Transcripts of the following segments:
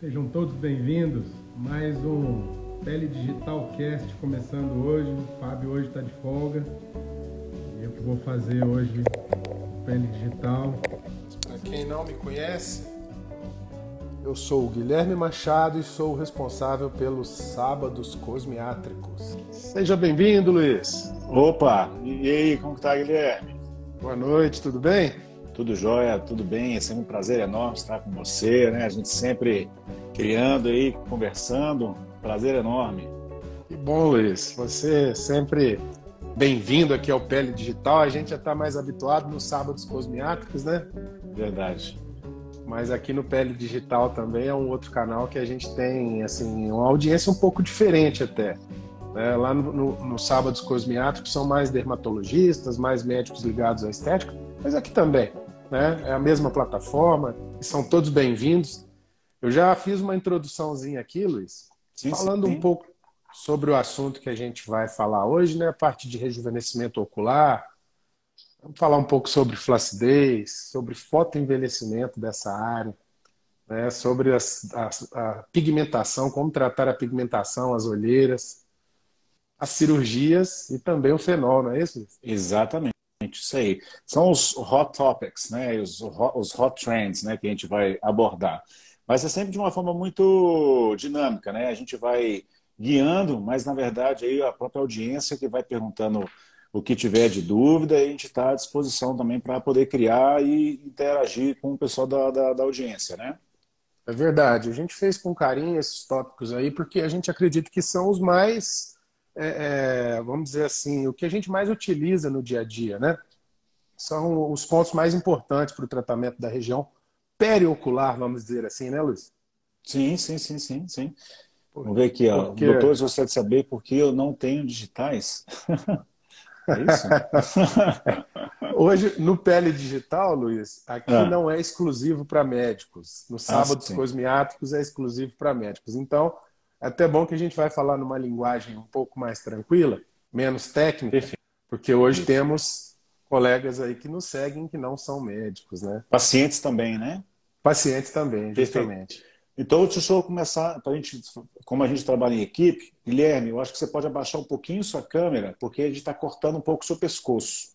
Sejam todos bem-vindos. Mais um Pele Digital Cast começando hoje. O Fábio hoje está de folga. Eu que vou fazer hoje o Pele Digital. Para quem não me conhece, eu sou o Guilherme Machado e sou o responsável pelos Sábados Cosmiátricos. Seja bem-vindo, Luiz. Opa, e aí, como está, Guilherme? Boa noite, tudo bem? Tudo jóia, tudo bem. É sempre um prazer enorme estar com você, né? A gente sempre criando aí, conversando. Prazer enorme. Que bom, Luiz. Você sempre bem-vindo aqui ao Pele Digital. A gente já está mais habituado nos sábados cosmiátricos, né? Verdade. Mas aqui no Pele Digital também é um outro canal que a gente tem assim uma audiência um pouco diferente até. É, lá no, no, no Sábados Cosmiátricos são mais dermatologistas, mais médicos ligados à estética, mas aqui também. Né? É a mesma plataforma, são todos bem-vindos. Eu já fiz uma introduçãozinha aqui, Luiz, sim, falando sim. um pouco sobre o assunto que a gente vai falar hoje, né? A parte de rejuvenescimento ocular. Vamos falar um pouco sobre flacidez, sobre fotoenvelhecimento dessa área, né? sobre as, a, a pigmentação, como tratar a pigmentação, as olheiras, as cirurgias e também o fenol, não é isso? Exatamente. Isso aí. São os hot topics, né? Os, os hot trends né? que a gente vai abordar. Mas é sempre de uma forma muito dinâmica, né? A gente vai guiando, mas na verdade aí a própria audiência que vai perguntando o que tiver de dúvida a gente está à disposição também para poder criar e interagir com o pessoal da, da, da, audiência, né? É verdade. A gente fez com carinho esses tópicos aí porque a gente acredita que são os mais, é, é, vamos dizer assim, o que a gente mais utiliza no dia a dia, né? São os pontos mais importantes para o tratamento da região periocular, vamos dizer assim, né, Luiz? Sim, sim, sim, sim, sim. Vamos ver aqui, ó. Porque... Doutor, gostaria de saber por que eu não tenho digitais. é isso? Hoje, no Pele Digital, Luiz, aqui ah. não é exclusivo para médicos. No sábados ah, cosmiátricos é exclusivo para médicos. Então, até bom que a gente vai falar numa linguagem um pouco mais tranquila, menos técnica, Perfeito. porque hoje temos colegas aí que nos seguem que não são médicos, né? Pacientes também, né? Pacientes também, justamente. Perfeito. Então, deixa eu começar, pra gente, como a gente trabalha em equipe, Guilherme, eu acho que você pode abaixar um pouquinho sua câmera, porque a gente está cortando um pouco o seu pescoço.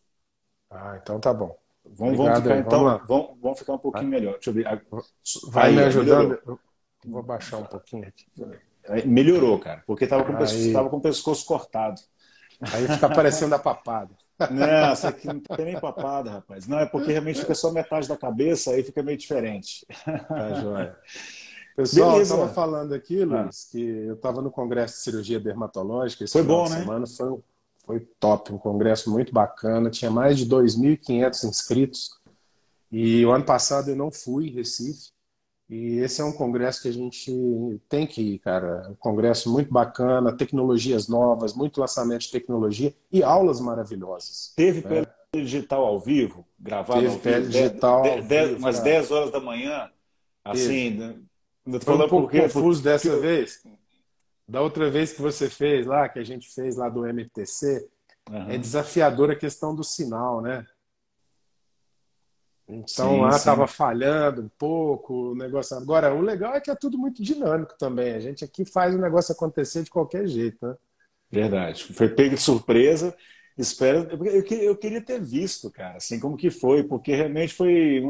Ah, então tá bom. Vamos, vamos ficar, então, vamos, vamos, vamos, ficar um pouquinho melhor. Deixa eu ver. Vai Aí, me ajudando? Melhorou. Vou abaixar um pouquinho aqui. Melhorou, cara, porque estava com, Aí... com o pescoço cortado. Aí fica parecendo a papada. Não, essa aqui não tem nem papada, rapaz. Não, é porque realmente fica só metade da cabeça, aí fica meio diferente. Tá joia. Pessoal, eu estava falando aqui, ah. Luiz, ah. que eu estava no Congresso de Cirurgia Dermatológica. foi bom, né? Semana foi, foi top, um congresso muito bacana. Tinha mais de 2.500 inscritos. E o ano passado eu não fui em Recife. E esse é um congresso que a gente tem que ir, cara. Um congresso muito bacana, tecnologias novas, muito lançamento de tecnologia e aulas maravilhosas. Teve né? pele digital ao vivo, gravado Teve ao pele digital de, de, ao vivo, umas 10 horas da manhã, assim... Teve. Foi um pouco porque, confuso dessa eu... vez. Da outra vez que você fez lá, que a gente fez lá do MTC, uhum. é desafiadora a questão do sinal, né? Então sim, lá estava falhando um pouco o negócio. Agora, o legal é que é tudo muito dinâmico também. A gente aqui faz o negócio acontecer de qualquer jeito, né? Verdade. Foi pego de surpresa. Espero. Eu, eu queria ter visto, cara, assim, como que foi, porque realmente foi,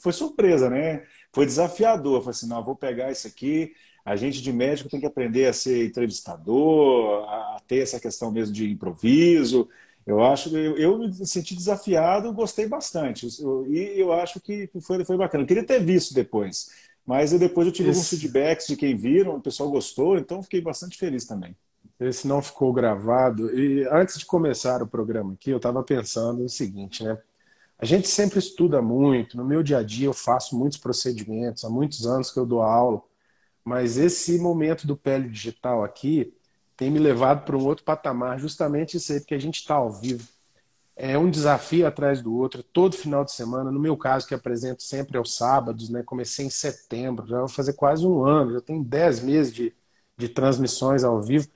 foi surpresa, né? Foi desafiador. Eu falei assim: não, vou pegar isso aqui. A gente de médico tem que aprender a ser entrevistador, a ter essa questão mesmo de improviso. Eu acho, eu, eu me senti desafiado, gostei bastante. Eu, e eu acho que foi, foi bacana. Eu queria ter visto depois, mas eu, depois eu tive Esse... alguns feedbacks de quem viram, o pessoal gostou, então fiquei bastante feliz também. Esse não ficou gravado. E antes de começar o programa aqui, eu estava pensando o seguinte, né? A gente sempre estuda muito. No meu dia a dia, eu faço muitos procedimentos. Há muitos anos que eu dou aula. Mas esse momento do pele digital aqui, tem me levado para um outro patamar, justamente isso aí, porque a gente está ao vivo. É um desafio atrás do outro, todo final de semana. No meu caso, que apresento sempre aos sábados, né? Comecei em setembro, já vou fazer quase um ano, já tenho dez meses de, de transmissões ao vivo.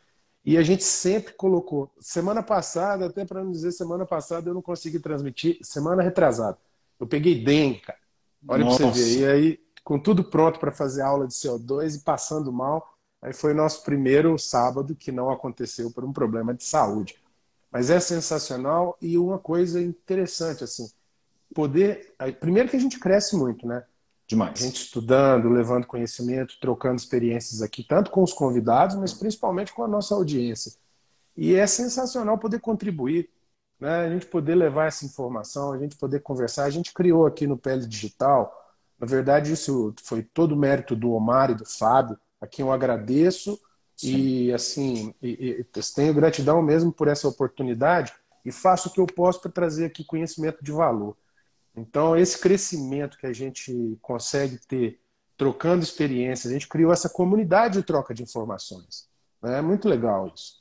E a gente sempre colocou. Semana passada, até para não dizer semana passada, eu não consegui transmitir. Semana retrasada. Eu peguei dengue, cara. Olha para você ver. E aí com tudo pronto para fazer aula de CO2 e passando mal. Aí foi nosso primeiro sábado que não aconteceu por um problema de saúde. Mas é sensacional e uma coisa interessante, assim, poder. Primeiro que a gente cresce muito, né? Demais. A gente estudando, levando conhecimento, trocando experiências aqui, tanto com os convidados, mas principalmente com a nossa audiência. E é sensacional poder contribuir, né? a gente poder levar essa informação, a gente poder conversar. A gente criou aqui no Pele Digital, na verdade, isso foi todo mérito do Omar e do Fábio, a quem eu agradeço e assim e, e, tenho gratidão mesmo por essa oportunidade e faço o que eu posso para trazer aqui conhecimento de valor. Então, esse crescimento que a gente consegue ter trocando experiências, a gente criou essa comunidade de troca de informações. É muito legal isso.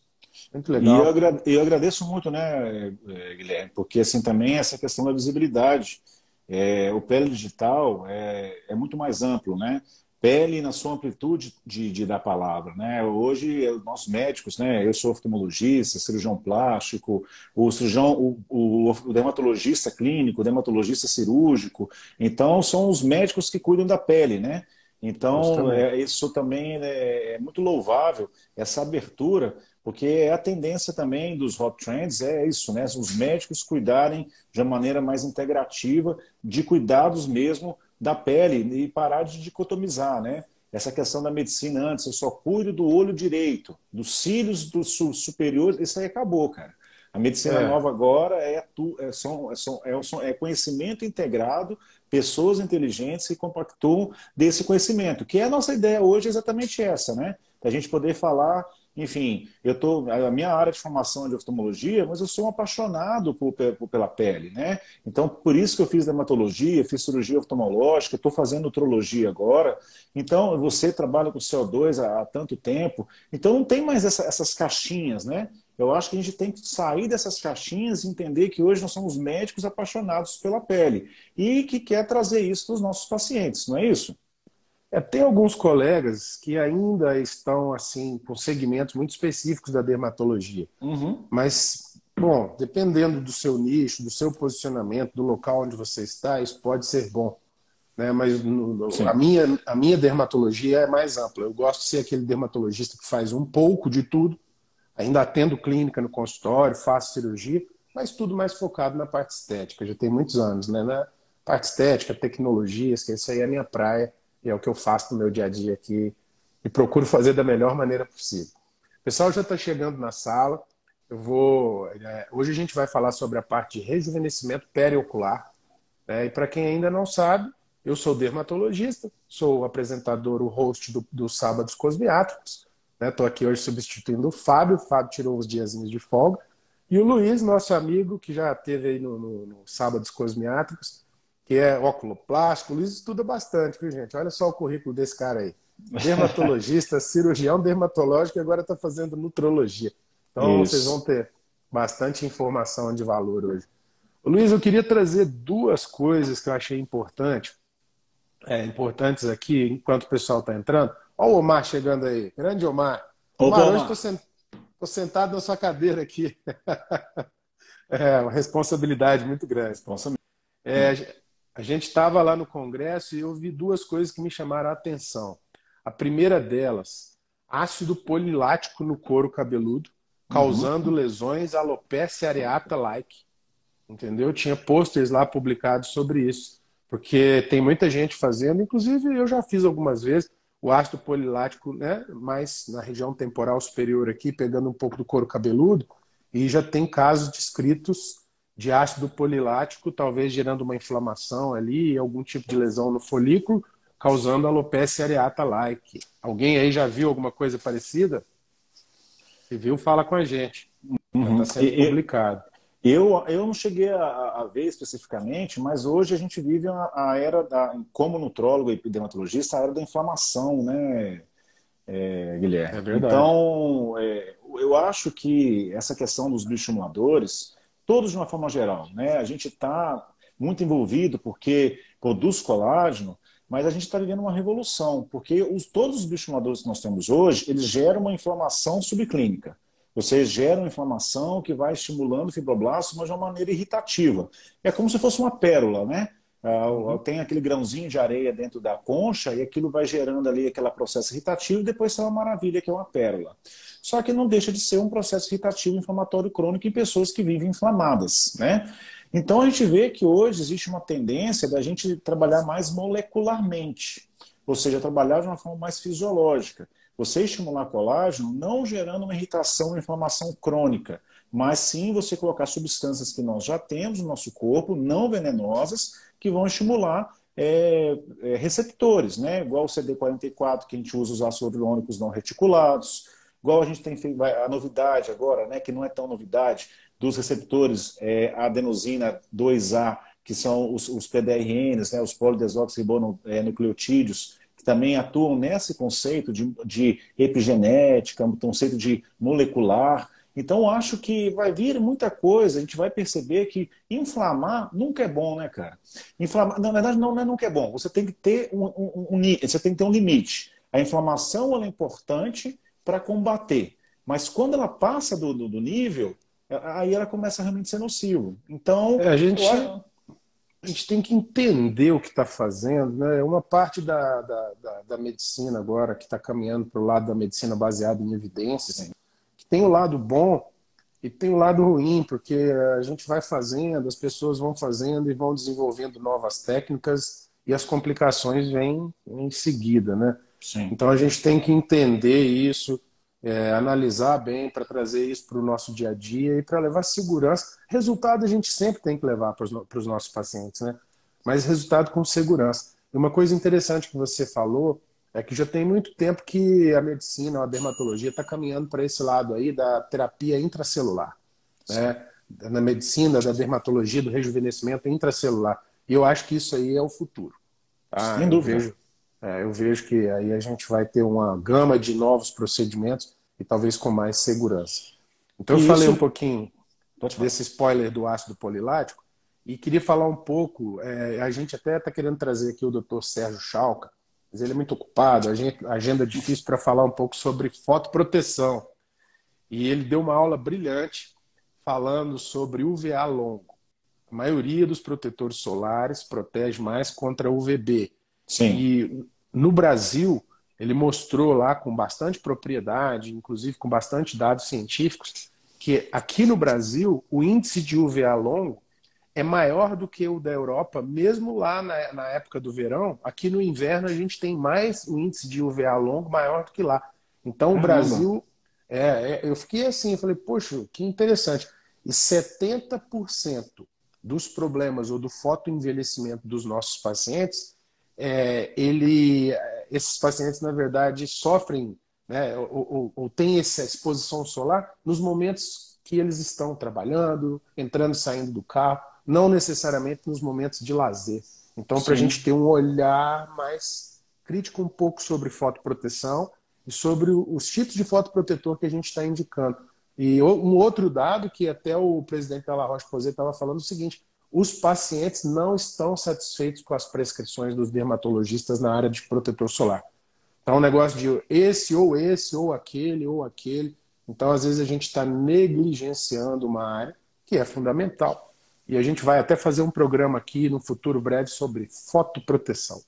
Muito legal. E eu, agradeço muito, né, eh, Guilherme, porque assim também essa questão da visibilidade. É, o pele digital é, é muito mais amplo, né? Pele na sua amplitude de, de da palavra. Né? Hoje, nós médicos, né? eu sou oftalmologista, cirurgião plástico, o cirurgião, o, o, o, dermatologista clínico, o dermatologista cirúrgico. Então, são os médicos que cuidam da pele, né? Então, é, isso também é, é muito louvável, essa abertura, porque é a tendência também dos hot trends é isso, né? Os médicos cuidarem de uma maneira mais integrativa, de cuidados mesmo da pele e parar de dicotomizar, né? Essa questão da medicina antes, eu só cuido do olho direito, dos cílios do superiores, isso aí acabou, cara. A medicina é. nova agora é, tu, é, são, é, é, conhecimento integrado, pessoas inteligentes que compactuam desse conhecimento, que é a nossa ideia hoje é exatamente essa, né? Da gente poder falar enfim, eu tô a minha área de formação é de oftalmologia, mas eu sou um apaixonado por, por, pela pele, né? Então, por isso que eu fiz dermatologia, fiz cirurgia oftalmológica, estou fazendo utrologia agora. Então, você trabalha com CO2 há, há tanto tempo, então não tem mais essa, essas caixinhas, né? Eu acho que a gente tem que sair dessas caixinhas e entender que hoje nós somos médicos apaixonados pela pele e que quer trazer isso para os nossos pacientes, não é isso? É, tem alguns colegas que ainda estão assim com segmentos muito específicos da dermatologia. Uhum. Mas, bom, dependendo do seu nicho, do seu posicionamento, do local onde você está, isso pode ser bom. Né? Mas no, no, a, minha, a minha dermatologia é mais ampla. Eu gosto de ser aquele dermatologista que faz um pouco de tudo, ainda atendo clínica no consultório, faço cirurgia, mas tudo mais focado na parte estética. Já tem muitos anos, né? Na parte estética, tecnologias, que isso aí é a minha praia e é o que eu faço no meu dia a dia aqui e procuro fazer da melhor maneira possível. O pessoal já está chegando na sala. Eu vou. É, hoje a gente vai falar sobre a parte de rejuvenescimento periocular. Né? E para quem ainda não sabe, eu sou dermatologista, sou apresentador, o host do, do Sábados Cosmiátricos. Estou né? aqui hoje substituindo o Fábio. O Fábio tirou os diazinhos de folga. E o Luiz, nosso amigo, que já esteve aí no, no, no Sábados Cosmiátricos, que é óculo-plástico. O Luiz estuda bastante, viu, gente? Olha só o currículo desse cara aí. Dermatologista, cirurgião dermatológico e agora está fazendo nutrologia. Então Isso. vocês vão ter bastante informação de valor hoje. Luiz, eu queria trazer duas coisas que eu achei importante, é, importantes aqui, enquanto o pessoal está entrando. Olha o Omar chegando aí. Grande Omar. Omar, Omar. hoje estou sent... sentado na sua cadeira aqui. é uma responsabilidade muito grande. Responsabilidade. É, a gente estava lá no congresso e eu vi duas coisas que me chamaram a atenção. A primeira delas, ácido polilático no couro cabeludo, causando uhum. lesões alopecia areata-like. Entendeu? Tinha posters lá publicados sobre isso. Porque tem muita gente fazendo, inclusive eu já fiz algumas vezes o ácido polilático, né, mais na região temporal superior aqui, pegando um pouco do couro cabeludo, e já tem casos descritos de ácido polilático, talvez gerando uma inflamação ali, algum tipo de lesão no folículo, causando alopecia areata-like. Alguém aí já viu alguma coisa parecida? Se viu, fala com a gente. Está uhum. sendo publicado. Eu, eu não cheguei a, a, ver especificamente, mas hoje a gente vive a, a era, da, como nutrólogo e dermatologista, a era da inflamação, né, é, Guilherme? É verdade. Então, é, eu acho que essa questão dos bioestimuladores, todos de uma forma geral. Né? A gente está muito envolvido porque produz colágeno, mas a gente está vivendo uma revolução, porque os, todos os bioestimuladores que nós temos hoje, eles geram uma inflamação subclínica. Ou seja, geram inflamação que vai estimulando o fibroblasto, mas de uma maneira irritativa. É como se fosse uma pérola, né? Uhum. Tem aquele grãozinho de areia dentro da concha e aquilo vai gerando ali aquele processo irritativo e depois sai uma maravilha que é uma pérola. Só que não deixa de ser um processo irritativo inflamatório crônico em pessoas que vivem inflamadas, né? Então a gente vê que hoje existe uma tendência da gente trabalhar mais molecularmente, ou seja, trabalhar de uma forma mais fisiológica. Você estimular colágeno não gerando uma irritação ou inflamação crônica, mas sim você colocar substâncias que nós já temos no nosso corpo, não venenosas, que vão estimular é, é, receptores, né? igual o CD44, que a gente usa os ácidos não reticulados, igual a gente tem a novidade agora, né, que não é tão novidade, dos receptores é, adenosina 2A, que são os, os PDRNs, né, os polidesoxirribonucleotídeos, que também atuam nesse conceito de, de epigenética, um conceito de molecular, então, acho que vai vir muita coisa, a gente vai perceber que inflamar nunca é bom, né, cara? Inflamar, na verdade, não, não é nunca é bom. Você tem que ter um, um, um você tem que ter um limite. A inflamação é importante para combater, mas quando ela passa do, do, do, nível, aí ela começa a realmente ser nocivo. Então, é, a gente. A gente tem que entender o que está fazendo. Né? Uma parte da, da, da, da medicina agora que está caminhando para o lado da medicina baseada em evidências, Sim tem o lado bom e tem o lado ruim, porque a gente vai fazendo, as pessoas vão fazendo e vão desenvolvendo novas técnicas e as complicações vêm em seguida, né? Sim. Então a gente tem que entender isso, é, analisar bem para trazer isso para o nosso dia a dia e para levar segurança. Resultado a gente sempre tem que levar para os nossos pacientes, né? Mas resultado com segurança. E uma coisa interessante que você falou é que já tem muito tempo que a medicina, a dermatologia está caminhando para esse lado aí da terapia intracelular. Né? Na medicina, da dermatologia, do rejuvenescimento intracelular. E eu acho que isso aí é o futuro. Tá? Sem dúvida. Eu vejo, é, eu vejo que aí a gente vai ter uma gama de novos procedimentos e talvez com mais segurança. Então eu isso... falei um pouquinho desse spoiler do ácido polilático e queria falar um pouco, é, a gente até está querendo trazer aqui o Dr. Sérgio Chalca, mas ele é muito ocupado, a agenda é difícil para falar um pouco sobre fotoproteção. E ele deu uma aula brilhante falando sobre UVA longo. A maioria dos protetores solares protege mais contra UVB. Sim. E no Brasil, ele mostrou lá com bastante propriedade, inclusive com bastante dados científicos, que aqui no Brasil o índice de UVA longo é maior do que o da Europa, mesmo lá na, na, época do verão. Aqui no inverno a gente tem mais o índice de UVA longo maior do que lá. Então Caramba. o Brasil. É, é, eu fiquei assim, eu falei, poxa, que interessante. E 70% dos problemas ou do fotoenvelhecimento dos nossos pacientes, é, ele, esses pacientes, na verdade, sofrem né, ou, ou, ou têm essa exposição solar nos momentos que eles estão trabalhando, entrando e saindo do carro não necessariamente nos momentos de lazer. Então, para a gente ter um olhar mais crítico um pouco sobre fotoproteção e sobre os tipos de fotoprotetor que a gente está indicando. E um outro dado que até o presidente da La Roche-Posay estava falando é o seguinte, os pacientes não estão satisfeitos com as prescrições dos dermatologistas na área de protetor solar. Então, um negócio de esse ou esse, ou aquele, ou aquele. Então, às vezes, a gente está negligenciando uma área que é fundamental. E a gente vai até fazer um programa aqui no futuro breve sobre fotoproteção.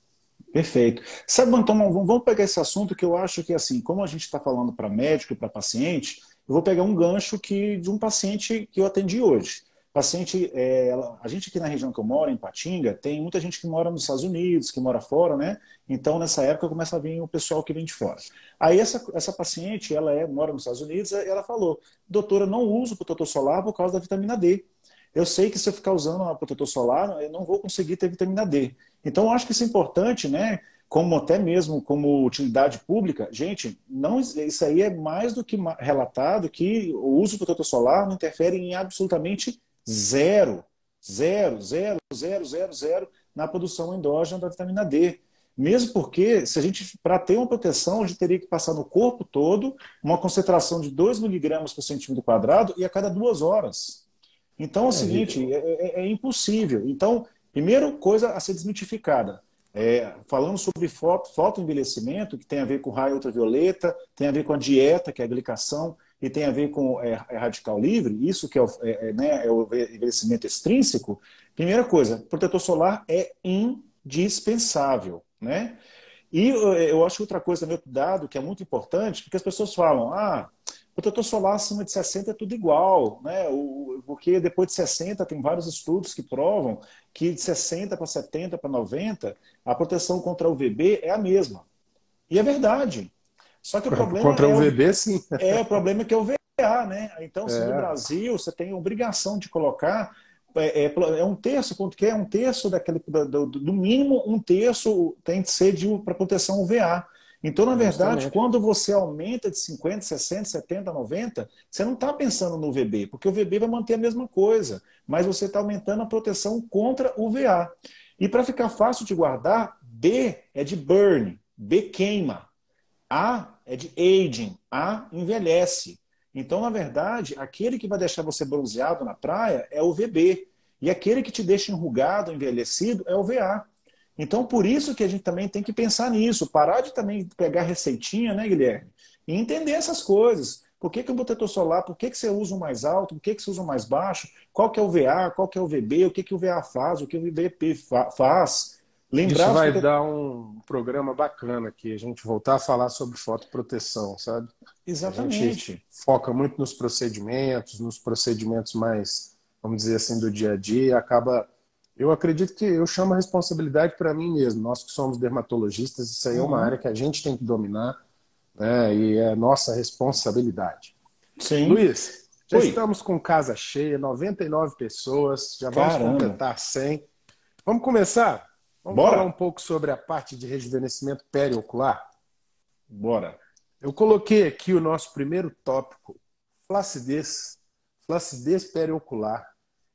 Perfeito. Sabe, então, vamos pegar esse assunto que eu acho que, assim, como a gente está falando para médico e para paciente, eu vou pegar um gancho que, de um paciente que eu atendi hoje. Paciente, é, a gente aqui na região que eu moro, em Patinga, tem muita gente que mora nos Estados Unidos, que mora fora, né? Então, nessa época, começa a vir o pessoal que vem de fora. Aí, essa, essa paciente, ela é, mora nos Estados Unidos, ela falou, doutora, não uso protetor solar por causa da vitamina D eu sei que se eu ficar usando uma protetor solar, eu não vou conseguir ter vitamina D. Então, eu acho que isso é importante, né? Como até mesmo como utilidade pública, gente, não, isso aí é mais do que relatado que o uso do protetor solar não interfere em absolutamente zero, zero, zero, zero, zero, zero na produção endógena da vitamina D. Mesmo porque, se a gente, para ter uma proteção, a gente teria que passar no corpo todo uma concentração de 2 miligramas por centímetro quadrado e a cada duas horas. Então é o é, seguinte, é, é, é, impossível. Então, primeira coisa a ser desmitificada. É, falando sobre foto, fotoenvelhecimento, que tem a ver com raio ultravioleta, tem a ver com a dieta, que é a glicação, e tem a ver com é, é radical livre, isso que é o, né, é o envelhecimento extrínseco, primeira coisa, protetor solar é indispensável, né? E eu acho que outra coisa outro dado que é muito importante, porque as pessoas falam, ah, protetor solar acima de 60 é tudo igual, né? O, porque depois de 60 tem vários estudos que provam que de 60 para 70 para 90 a proteção contra o VB é a mesma. E é verdade. Só que o problema contra é o VB, sim. É, o problema é que é o VA, né? Então, se é. no Brasil você tem obrigação de colocar é, é, é, um terço, quanto que é um terço daquele, do, do mínimo um terço tem que ser para proteção UVA. Então, na verdade, Justamente. quando você aumenta de 50, 60, 70, 90, você não está pensando no VB, porque o VB vai manter a mesma coisa, mas você está aumentando a proteção contra o VA. E para ficar fácil de guardar, B é de burn, B queima. A é de aging, A envelhece. Então, na verdade, aquele que vai deixar você bronzeado na praia é o VB. E aquele que te deixa enrugado, envelhecido, é o VA. Então, por isso que a gente também tem que pensar nisso, parar de também pegar receitinha, né, Guilherme? E entender essas coisas. Por que, que o protetor solar, por que, que você usa o mais alto, por que, que você usa o mais baixo, qual que é o VA, qual que é o VB, o que, que o VA faz, o que o VB faz. Lembrar Isso vai que... dar um programa bacana aqui, a gente voltar a falar sobre fotoproteção, sabe? Exatamente. A gente foca muito nos procedimentos, nos procedimentos mais, vamos dizer assim, do dia a dia, acaba eu acredito que eu chamo a responsabilidade para mim mesmo. Nós que somos dermatologistas, isso aí é uma uhum. área que a gente tem que dominar né? e é nossa responsabilidade. Sim. Luiz, já Oi. estamos com casa cheia, 99 pessoas, já vamos Caramba. completar 100. Vamos começar? Vamos Bora. falar um pouco sobre a parte de rejuvenescimento periocular? Bora. Eu coloquei aqui o nosso primeiro tópico, flacidez, flacidez periocular.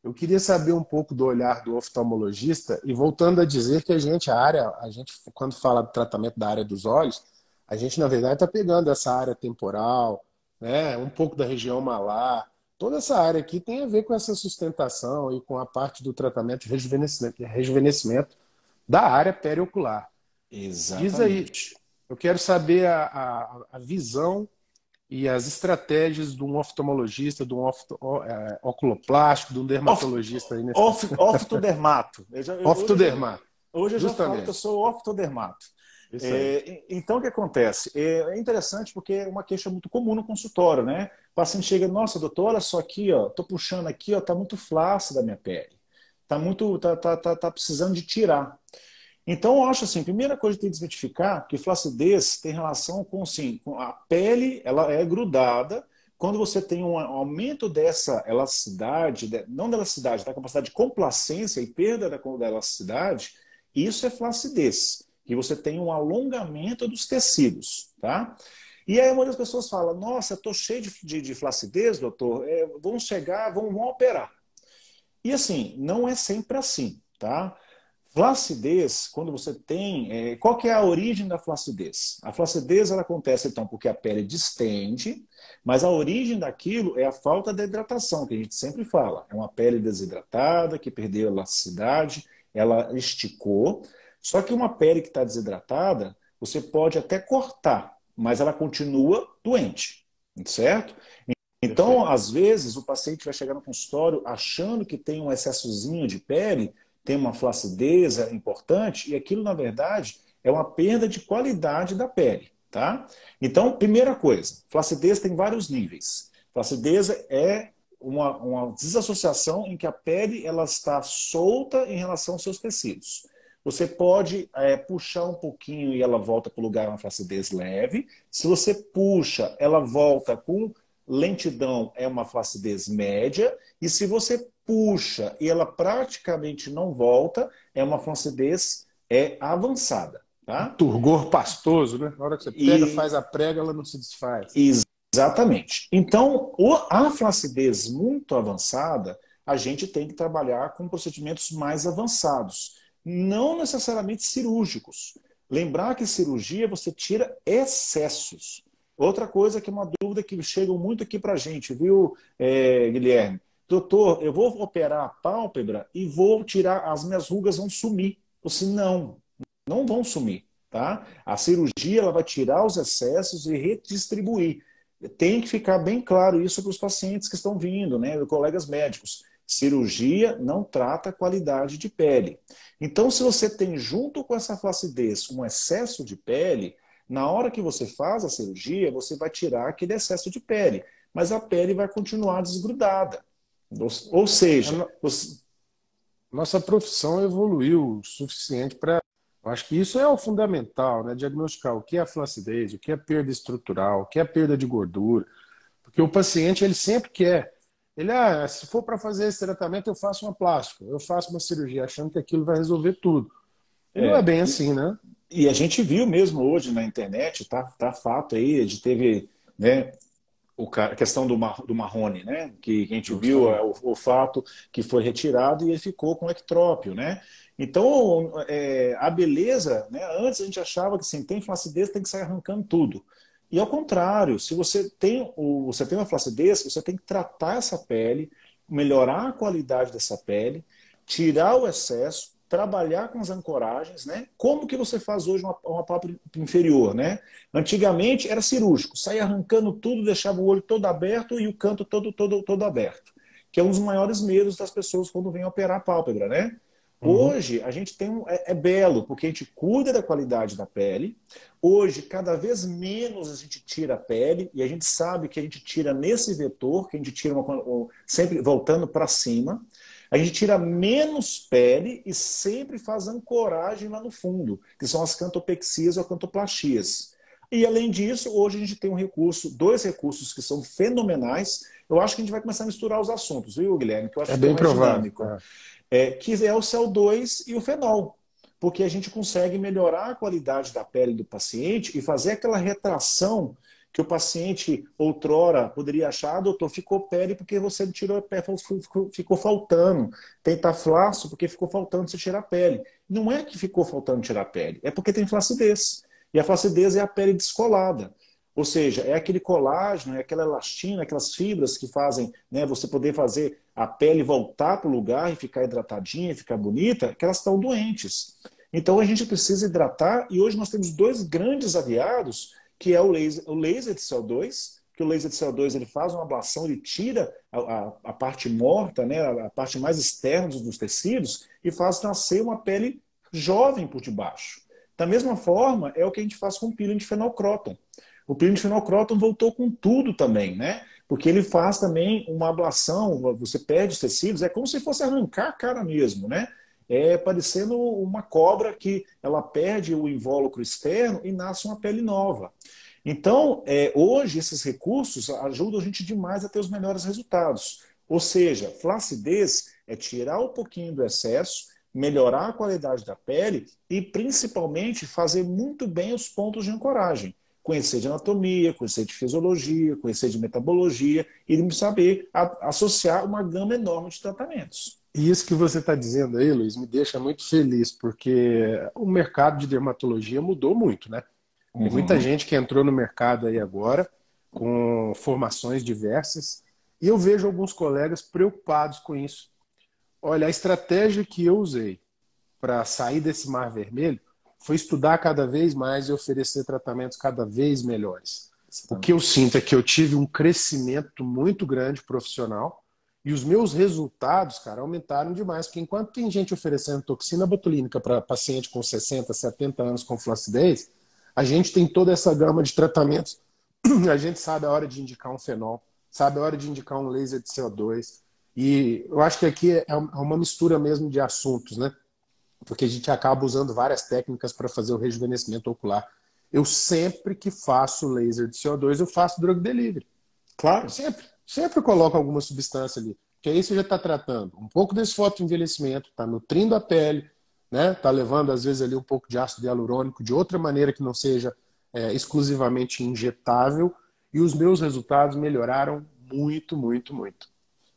Eu queria saber um pouco do olhar do oftalmologista e voltando a dizer que a gente, a área, a gente, quando fala do tratamento da área dos olhos, a gente, na verdade, está pegando essa área temporal, né, um pouco da região malar. Toda essa área aqui tem a ver com essa sustentação e com a parte do tratamento de rejuvenescimento, rejuvenescimento da área periocular. Exatamente. Diz aí, eu quero saber a, a, a visão e as estratégias de um oftalmologista, de um ofto, é, oculoplástico, de um dermatologista. Oft, oft, oftodermato. Eu já, eu, oftodermato. Hoje, hoje eu já falo que eu sou oftodermato. É, então, o que acontece? É, é interessante porque é uma queixa muito comum no consultório, né? O paciente chega, nossa, doutor, olha só aqui, ó, tô puxando aqui, ó, tá muito flácida a minha pele. Tá muito, tá, tá, tá, tá precisando de tirar. Então, eu acho assim, a primeira coisa que tem que desmitificar que flacidez tem relação com, assim, com a pele, ela é grudada. Quando você tem um aumento dessa elasticidade, não da elasticidade, da capacidade de complacência e perda da, da elasticidade, isso é flacidez. E você tem um alongamento dos tecidos, tá? E aí muitas pessoas falam, nossa, estou cheio de, de, de, flacidez, doutor, é, vamos chegar, vamos, vamos operar. E assim, não é sempre assim, tá? Flacidez, quando você tem. É, qual que é a origem da flacidez? A flacidez ela acontece, então, porque a pele distende, mas a origem daquilo é a falta de hidratação, que a gente sempre fala. É uma pele desidratada, que perdeu elasticidade, ela esticou. Só que uma pele que está desidratada, você pode até cortar, mas ela continua doente, certo? Então, às vezes, o paciente vai chegar no consultório achando que tem um excessozinho de pele tem uma flacidez importante, e aquilo, na verdade, é uma perda de qualidade da pele. Tá? Então, primeira coisa, flacidez tem vários níveis. Flacidez é uma, uma desassociação em que a pele ela está solta em relação aos seus tecidos. Você pode é, puxar um pouquinho e ela volta para o lugar uma flacidez leve. Se você puxa, ela volta com lentidão, é uma flacidez média. E se você puxa e ela praticamente não volta, é uma flacidez é avançada. Tá? Turgor pastoso, né? Na hora que você pega, e... faz a prega, ela não se desfaz. Exatamente. Então, a flacidez muito avançada, a gente tem que trabalhar com procedimentos mais avançados, não necessariamente cirúrgicos. Lembrar que cirurgia você tira excessos. Outra coisa que é uma dúvida que chega muito aqui para a gente, viu, é, Guilherme? Doutor, eu vou operar a pálpebra e vou tirar, as minhas rugas vão sumir. Você não, não vão sumir. Tá? A cirurgia ela vai tirar os excessos e redistribuir. tem que ficar bem claro isso para os pacientes que estão vindo, né, colegas médicos. Cirurgia não trata qualidade de pele. Então, se você tem junto com essa flacidez um excesso de pele, na hora que você faz a cirurgia, você vai tirar aquele excesso de pele, mas a pele vai continuar desgrudada. Ou seja, você... nossa profissão evoluiu o suficiente para. Acho que isso é o fundamental, né? Diagnosticar o que é a flacidez, o que é perda estrutural, o que é perda de gordura. Porque o paciente ele sempre quer. Ele, ah, se for para fazer esse tratamento, eu faço uma plástica, eu faço uma cirurgia, achando que aquilo vai resolver tudo. É, não é bem assim, né? E a gente viu mesmo hoje na internet, tá, tá fato aí, de teve né, o, a questão do, mar, do Marrone, né? Que, que a gente viu é, o, o, fato que foi retirado e ele ficou com ectrópio, né? Então, é, a beleza, né? Antes a gente achava que assim, tem flacidez, tem que sair arrancando tudo. E ao contrário, se você tem, o, você tem uma flacidez, você tem que tratar essa pele, melhorar a qualidade dessa pele, tirar o excesso, trabalhar com as ancoragens, né? Como que você faz hoje uma, uma pálpebra inferior, né? Antigamente era cirúrgico, saía arrancando tudo, deixava o olho todo aberto e o canto todo, todo, todo aberto, que é um dos maiores medos das pessoas quando vêm operar a pálpebra, né? Uhum. Hoje a gente tem um, é, é, belo, porque a gente cuida da qualidade da pele. Hoje, cada vez menos a gente tira a pele, e a gente sabe que a gente tira nesse vetor, que a gente tira uma, sempre voltando para cima. A gente tira menos pele e sempre faz ancoragem lá no fundo, que são as cantopexias ou cantoplastias. E além disso, hoje a gente tem um recurso, dois recursos que são fenomenais. Eu acho que a gente vai começar a misturar os assuntos, viu, Guilherme? Que eu acho é bem provável. É. é. que é o CO2 e o fenol. Porque a gente consegue melhorar a qualidade da pele do paciente e fazer aquela retração que o paciente outrora poderia achar, ah, doutor, ficou pele porque você tirou a pele, ficou, ficou faltando. Tem tá flaço porque ficou faltando você tirar a pele. Não é que ficou faltando tirar a pele, é porque tem flacidez. E a flacidez é a pele descolada. Ou seja, é aquele colágeno, é aquela elastina, aquelas fibras que fazem né, você poder fazer a pele voltar para o lugar e ficar hidratadinha, ficar bonita, que elas estão doentes. Então a gente precisa hidratar e hoje nós temos dois grandes aliados que é o laser, o laser de CO2, que o laser de CO2 ele faz uma ablação, ele tira a, a, a parte morta, né, a, a, parte mais externa dos, dos tecidos e faz nascer uma pele jovem por debaixo. Da mesma forma, é o que a gente faz com o peeling de fenolcróton. O peeling de fenolcróton voltou com tudo também, né? Porque ele faz também uma ablação, você perde os tecidos, é como se fosse arrancar a cara mesmo, né? É parecendo uma cobra que ela perde o invólucro externo e nasce uma pele nova. Então, é, hoje, esses recursos ajudam a gente demais a ter os melhores resultados. Ou seja, flacidez é tirar um pouquinho do excesso, melhorar a qualidade da pele e, principalmente, fazer muito bem os pontos de ancoragem. Conhecer de anatomia, conhecer de fisiologia, conhecer de metabologia e saber associar uma gama enorme de tratamentos. E isso que você está dizendo aí, Luiz, me deixa muito feliz, porque o mercado de dermatologia mudou muito, né? Tem muita uhum. gente que entrou no mercado aí agora, com formações diversas, e eu vejo alguns colegas preocupados com isso. Olha, a estratégia que eu usei para sair desse mar vermelho foi estudar cada vez mais e oferecer tratamentos cada vez melhores. O que eu sinto é que eu tive um crescimento muito grande profissional, e os meus resultados, cara, aumentaram demais. Porque enquanto tem gente oferecendo toxina botulínica para paciente com 60, 70 anos com flacidez, a gente tem toda essa gama de tratamentos. A gente sabe a hora de indicar um fenol, sabe a hora de indicar um laser de CO2. E eu acho que aqui é, é uma mistura mesmo de assuntos, né? Porque a gente acaba usando várias técnicas para fazer o rejuvenescimento ocular. Eu sempre que faço laser de CO2, eu faço drug delivery. Claro. Sempre sempre coloca alguma substância ali. Que aí você já está tratando um pouco desse fotoenvelhecimento, está nutrindo a pele, né? Está levando às vezes ali um pouco de ácido hialurônico de outra maneira que não seja é, exclusivamente injetável. E os meus resultados melhoraram muito, muito, muito.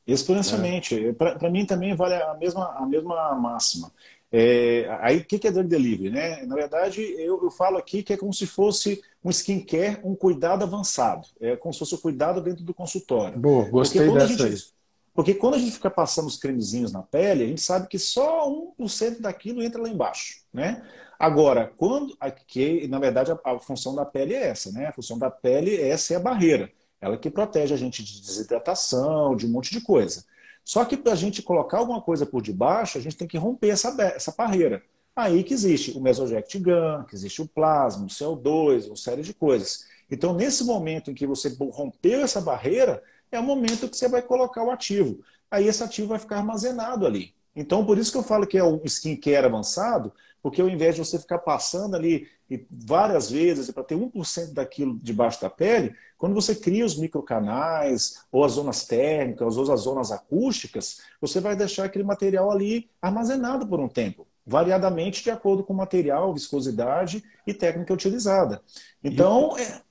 Exponencialmente. É. Para mim também vale a mesma, a mesma máxima. É, aí, o que é drug delivery? Né? Na verdade, eu, eu, falo aqui que é como se fosse um skincare, um cuidado avançado. É como se fosse o um cuidado dentro do consultório. Boa, gostei porque dessa gente, Porque quando a gente fica passando os cremezinhos na pele, a gente sabe que só 1% daquilo entra lá embaixo. Né? Agora, quando. Que, na verdade, a, a função da pele é essa, né? A função da pele é ser a barreira. Ela que protege a gente de desidratação, de um monte de coisa. Só que para a gente colocar alguma coisa por debaixo, a gente tem que romper essa, essa barreira. Aí que existe o Mesoject GAN, que existe o plasma, o CO2, uma série de coisas. Então, nesse momento em que você rompeu essa barreira, é o momento que você vai colocar o ativo. Aí esse ativo vai ficar armazenado ali. Então, por isso que eu falo que é um skincare avançado, porque ao invés de você ficar passando ali várias vezes para ter 1% daquilo debaixo da pele, quando você cria os microcanais, ou as zonas térmicas, ou as zonas acústicas, você vai deixar aquele material ali armazenado por um tempo, variadamente de acordo com o material, viscosidade e técnica utilizada. Então, é...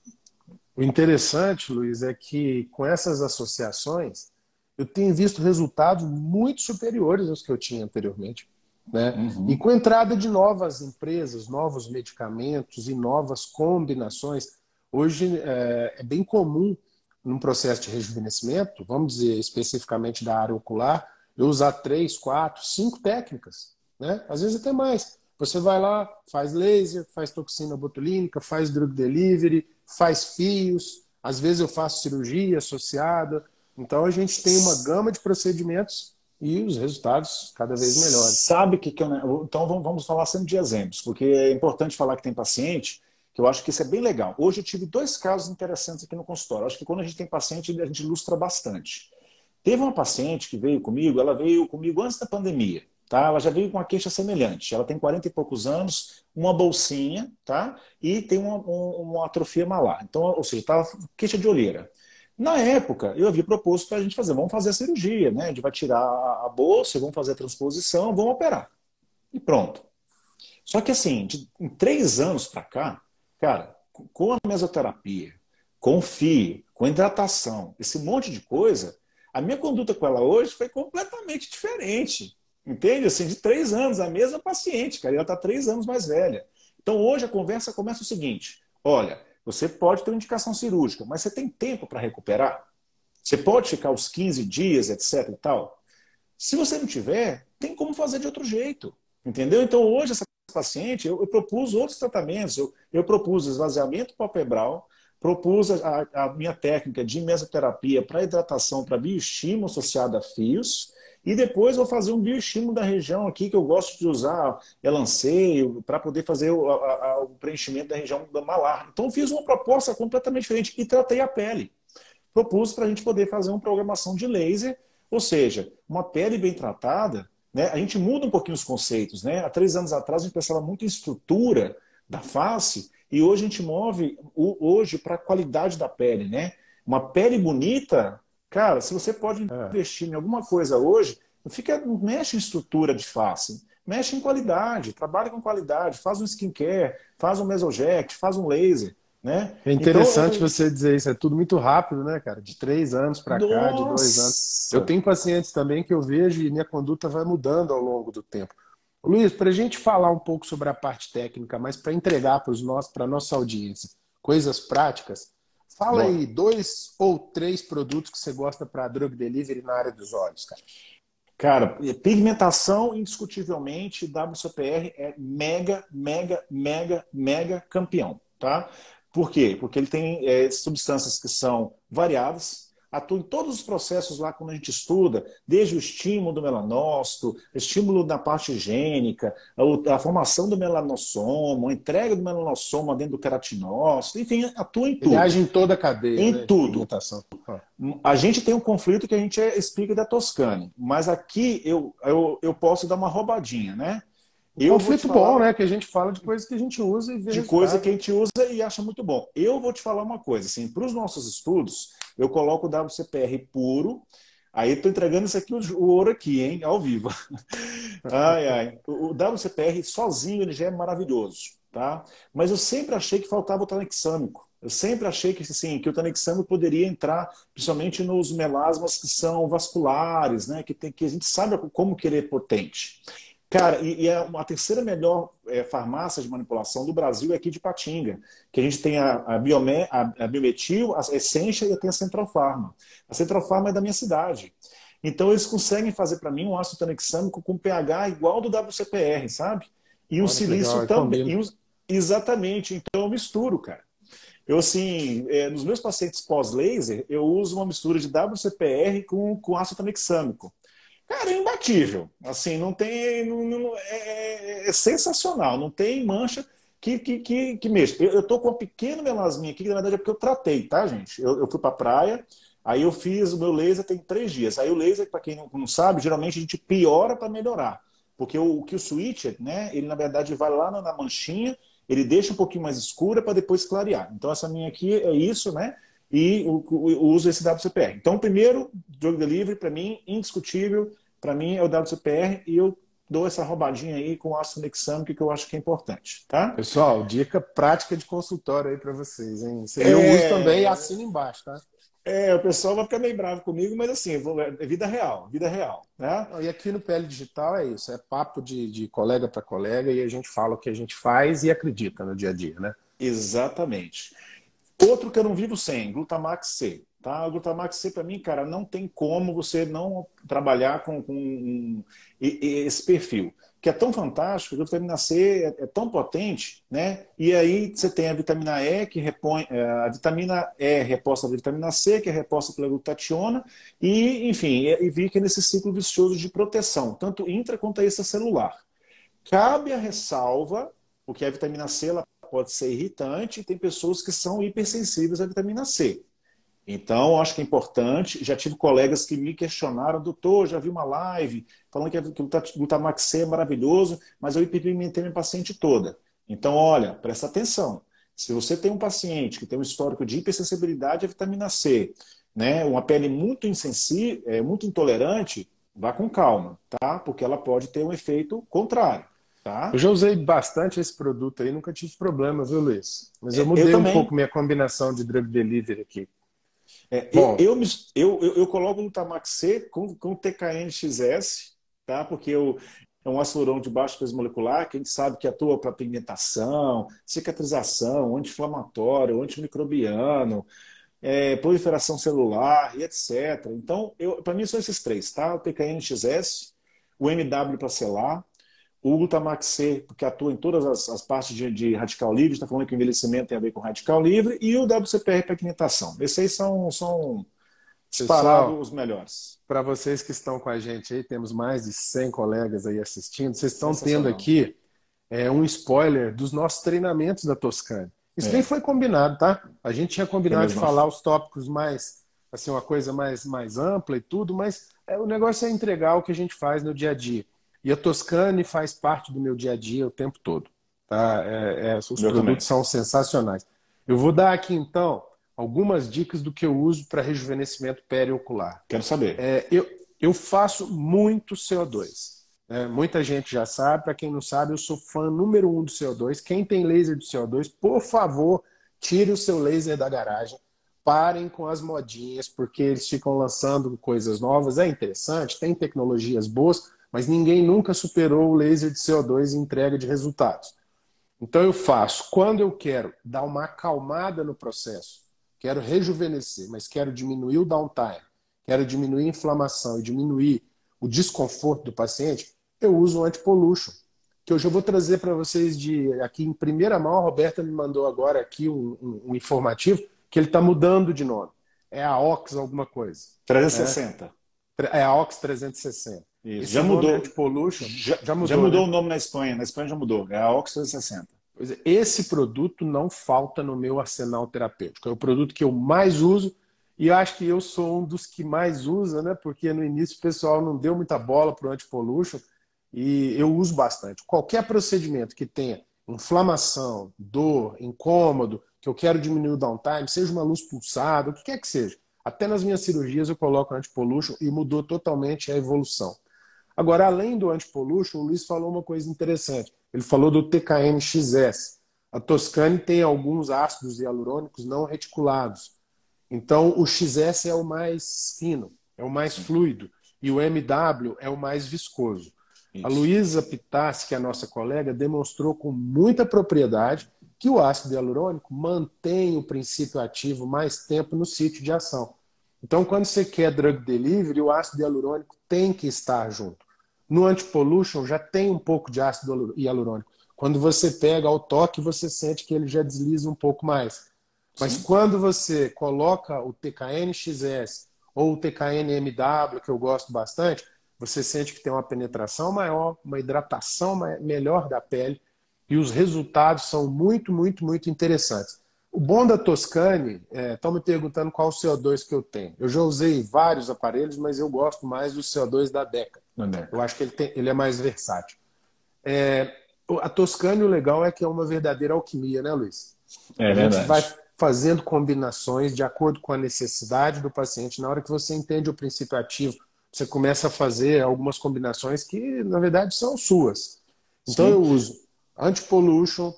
O interessante, Luiz, é que com essas associações, eu tenho visto resultados muito superiores aos que eu tinha anteriormente. Né? Uhum. E com a entrada de novas empresas, novos medicamentos e novas combinações, hoje é, é bem comum num processo de rejuvenescimento, vamos dizer especificamente da área ocular, eu usar três, quatro, cinco técnicas, né? às vezes até mais. Você vai lá, faz laser, faz toxina botulínica, faz drug delivery, faz fios, às vezes eu faço cirurgia associada. Então a gente tem uma gama de procedimentos e os resultados cada vez melhores. Sabe que, que eu, então vamos falar sempre de exemplos, porque é importante falar que tem paciente que eu acho que isso é bem legal. Hoje eu tive dois casos interessantes aqui no consultório. Eu acho que quando a gente tem paciente, a gente ilustra bastante. Teve uma paciente que veio comigo, ela veio comigo antes da pandemia, tá? Ela já veio com uma queixa semelhante. Ela tem 40 e poucos anos, uma bolsinha, tá? E tem uma, uma atrofia malar. Então, ou seja, estava queixa de olheira. Na época, eu havia proposto para a gente fazer, vamos fazer a cirurgia, né? A gente vai tirar a bolsa, vamos fazer a transposição, vamos operar. E pronto. Só que assim, de, em três anos para cá, cara, com a mesoterapia, com o fio, com a hidratação, esse monte de coisa, a minha conduta com ela hoje foi completamente diferente. Entende? Assim, de três anos, a mesma paciente, cara, ela está três anos mais velha. Então hoje a conversa começa o seguinte: olha, você pode ter uma indicação cirúrgica, mas você tem tempo para recuperar? Você pode ficar os 15 dias, etc e tal? Se você não tiver, tem como fazer de outro jeito. Entendeu? Então, hoje, essa paciente, eu, eu propus outros tratamentos. Eu, eu propus esvaziamento palpebral, propus a, a minha técnica de mesoterapia para hidratação, para bioestímulo associado a fios, e depois vou fazer um bioestímulo da região aqui, que eu gosto de usar elanceio, para poder fazer o, a, o, preenchimento da região da malar. Então, fiz uma proposta completamente diferente e tratei a pele. Propus para a gente poder fazer uma programação de laser, ou seja, uma pele bem tratada. Né? A gente muda um pouquinho os conceitos. Né? Há três anos atrás, a gente pensava muito em estrutura da face, e hoje a gente move hoje para a qualidade da pele. Né? Uma pele bonita Cara, se você pode é. investir em alguma coisa hoje, fica, mexe em estrutura de face, mexe em qualidade, trabalha com qualidade, faz um skincare, faz um mesoject, faz um laser. Né? É interessante então, você dizer isso, é tudo muito rápido, né, cara? De três anos para cá, de dois anos. Eu tenho pacientes também que eu vejo e minha conduta vai mudando ao longo do tempo. Luiz, para a gente falar um pouco sobre a parte técnica, mas para entregar para a nossa audiência coisas práticas, Fala Bom. aí dois ou três produtos que você gosta para drug delivery na área dos olhos, cara. Cara, pigmentação, indiscutivelmente, WCPR é mega, mega, mega, mega campeão, tá? Por quê? Porque ele tem é, substâncias que são variadas, atua em todos os processos lá quando a gente estuda, desde o estímulo do melanócito, estímulo da parte higiênica, a, formação do melanossoma, a entrega do melanossoma dentro do queratinócito, enfim, atua em tudo. Ele age em toda a cadeia. Em né, tudo. A gente tem um conflito que a gente explica da Toscane, mas aqui eu, eu, eu posso dar uma roubadinha, né? Conflito falar... bom, né? Que a gente fala de coisas que a gente usa e vê De coisa que a gente usa e acha muito bom. Eu vou te falar uma coisa, assim, para os nossos estudos, eu coloco o WCPR puro. Aí estou entregando isso aqui, o ouro aqui, hein? Ao vivo. ai, ai. O WCPR sozinho ele já é maravilhoso, tá? Mas eu sempre achei que faltava o tranexâmico. Eu sempre achei que, assim, que o tranexâmico poderia entrar principalmente nos melasmas que são vasculares, né? Que, tem, que a gente sabe como que ele é potente. Cara, e, e é a terceira melhor é, farmácia de manipulação do Brasil é aqui de Patinga, que a gente tem a, a, Biome, a, a Biometil, a Essência e tem a Central Pharma. A Central Pharma é da minha cidade. Então eles conseguem fazer para mim um ácido tranexâmico com pH igual do WCPR, sabe? E o silício legal, também. Exatamente. Então eu misturo, cara. Eu, assim, é, nos meus pacientes pós-laser, eu uso uma mistura de WCPR com, com ácido tranexâmico. Cara, é imbatível. Assim, não tem. Não, não, é, é, é, sensacional. Não tem mancha que, que, que, que mexa. Eu, eu tô com uma pequena melasminha aqui, que na verdade é porque eu tratei, tá, gente? Eu, eu fui pra praia, aí eu fiz o meu laser tem três dias. Aí o laser, para quem não, não, sabe, geralmente a gente piora para melhorar. Porque o, que o switcher, né, ele na verdade vai lá na, na manchinha, ele deixa um pouquinho mais escura para depois clarear. Então essa minha aqui é isso, né? E o, o, o uso esse WCPR. Então, primeiro, drug delivery, para mim, indiscutível, para mim é o WCPR e eu dou essa roubadinha aí com ácido nexâmico que eu acho que é importante, tá? Pessoal, dica prática de consultório aí para vocês, hein? Eu é... uso também e assino embaixo, tá? É, o pessoal vai ficar meio bravo comigo, mas assim, é vida real, vida real, né? E aqui no PL Digital é isso, é papo de, de colega para colega e a gente fala o que a gente faz e acredita no dia a dia, né? Exatamente. Outro que eu não vivo sem, Glutamax C. Tá? O Glutamax C, para mim, cara, não tem como você não trabalhar com, com um, esse perfil, que é tão fantástico, a vitamina C é, é, tão potente, né? E aí você tem a vitamina E, que repõe, é, a vitamina E reposta pela vitamina C, que é reposta pela glutationa, e, enfim, e, e fica nesse ciclo vicioso de proteção, tanto intra quanto extracelular. Cabe a ressalva, porque a vitamina C ela pode ser irritante, e tem pessoas que são hipersensíveis à vitamina C. Então, acho que é importante. Já tive colegas que me questionaram, doutor, já vi uma live falando que, o Glutamax C é maravilhoso, mas eu hiperpigmentei minha paciente toda. Então, olha, presta atenção. Se você tem um paciente que tem um histórico de hipersensibilidade à vitamina C, né, uma pele muito insensível, é, muito intolerante, vá com calma, tá? Porque ela pode ter um efeito contrário. Tá? Eu já usei bastante esse produto aí, nunca tive problema, viu, Luiz? Mas eu mudei eu um pouco minha combinação de drug delivery aqui. É, Bom, eu, eu, eu, eu, coloco no Tamax C com, com TKN-XS, tá? porque eu, é um açurão de baixo peso molecular, que a gente sabe que atua para pigmentação, cicatrização, anti-inflamatório, antimicrobiano, é, proliferação celular e etc. Então, para mim são esses três, tá? O TKN-XS, o MW para selar, o Glutamax C, porque atua em todas as, as partes de, de, radical livre, está falando que o envelhecimento tem a ver com radical livre, e o WCPR pigmentação. Esses aí são, são disparados os melhores. Para vocês que estão com a gente aí, temos mais de 100 colegas aí assistindo, vocês estão tendo aqui é, um spoiler dos nossos treinamentos da Toscana. Isso é. nem foi combinado, tá? A gente tinha combinado de falar os tópicos mais, assim, uma coisa mais, mais ampla e tudo, mas é, o negócio é entregar o que a gente faz no dia a dia. E a Toscane faz parte do meu dia a dia o tempo todo. Tá? É, é, os eu produtos também. são sensacionais. Eu vou dar aqui, então, algumas dicas do que eu uso para rejuvenescimento periocular. Quero saber. É, eu, eu faço muito CO2. Né? Muita gente já sabe. Para quem não sabe, eu sou fã número um do CO2. Quem tem laser de CO2, por favor, tire o seu laser da garagem. Parem com as modinhas, porque eles ficam lançando coisas novas. É interessante, tem tecnologias boas, mas ninguém nunca superou o laser de CO2 em entrega de resultados. Então eu faço quando eu quero dar uma acalmada no processo, quero rejuvenescer, mas quero diminuir o downtime, quero diminuir a inflamação e diminuir o desconforto do paciente, eu uso o antipollution, que eu já vou trazer para vocês de aqui em primeira mão. A Roberta me mandou agora aqui um, um, um informativo que ele está mudando de nome. É a Ox alguma coisa. 360. Né? É a Ox 360. Isso. Já mudou. Já, já, mudou. Já mudou né? o nome na Espanha. Na Espanha já mudou. É a Ox 360. É, esse produto não falta no meu arsenal terapêutico. É o produto que eu mais uso e acho que eu sou um dos que mais usa, né? Porque no início o pessoal não deu muita bola para o antipollution e eu uso bastante. Qualquer procedimento que tenha inflamação, dor, incômodo, que eu quero diminuir o downtime, seja uma luz pulsada, o que quer que seja. Até nas minhas cirurgias eu coloco antipollution e mudou totalmente a evolução. Agora, além do antipollution, o Luiz falou uma coisa interessante. Ele falou do TKM-XS. A Toscane tem alguns ácidos hialurônicos não reticulados. Então, o XS é o mais fino, é o mais fluido. E o MW é o mais viscoso. Isso. A Luísa Pitassi, que é a nossa colega, demonstrou com muita propriedade que o ácido hialurônico mantém o princípio ativo mais tempo no sítio de ação. Então, quando você quer drug delivery, o ácido hialurônico tem que estar junto. No antipollution já tem um pouco de ácido hialurônico. Quando você pega ao toque, você sente que ele já desliza um pouco mais. Mas Sim. quando você coloca o TKN-XS ou o TKN-MW, que eu gosto bastante, você sente que tem uma penetração maior, uma hidratação melhor da pele e os resultados são muito, muito, muito interessantes. O bom da Toscane, estão é, me perguntando qual o CO2 que eu tenho. Eu já usei vários aparelhos, mas eu gosto mais do CO2 da Deca. Eu acho que ele, tem, ele é mais versátil. É, a Toscane, o legal é que é uma verdadeira alquimia, né, Luiz? É a verdade. gente vai fazendo combinações de acordo com a necessidade do paciente. Na hora que você entende o princípio ativo, você começa a fazer algumas combinações que, na verdade, são suas. Então, Sim. eu uso anti-pollution.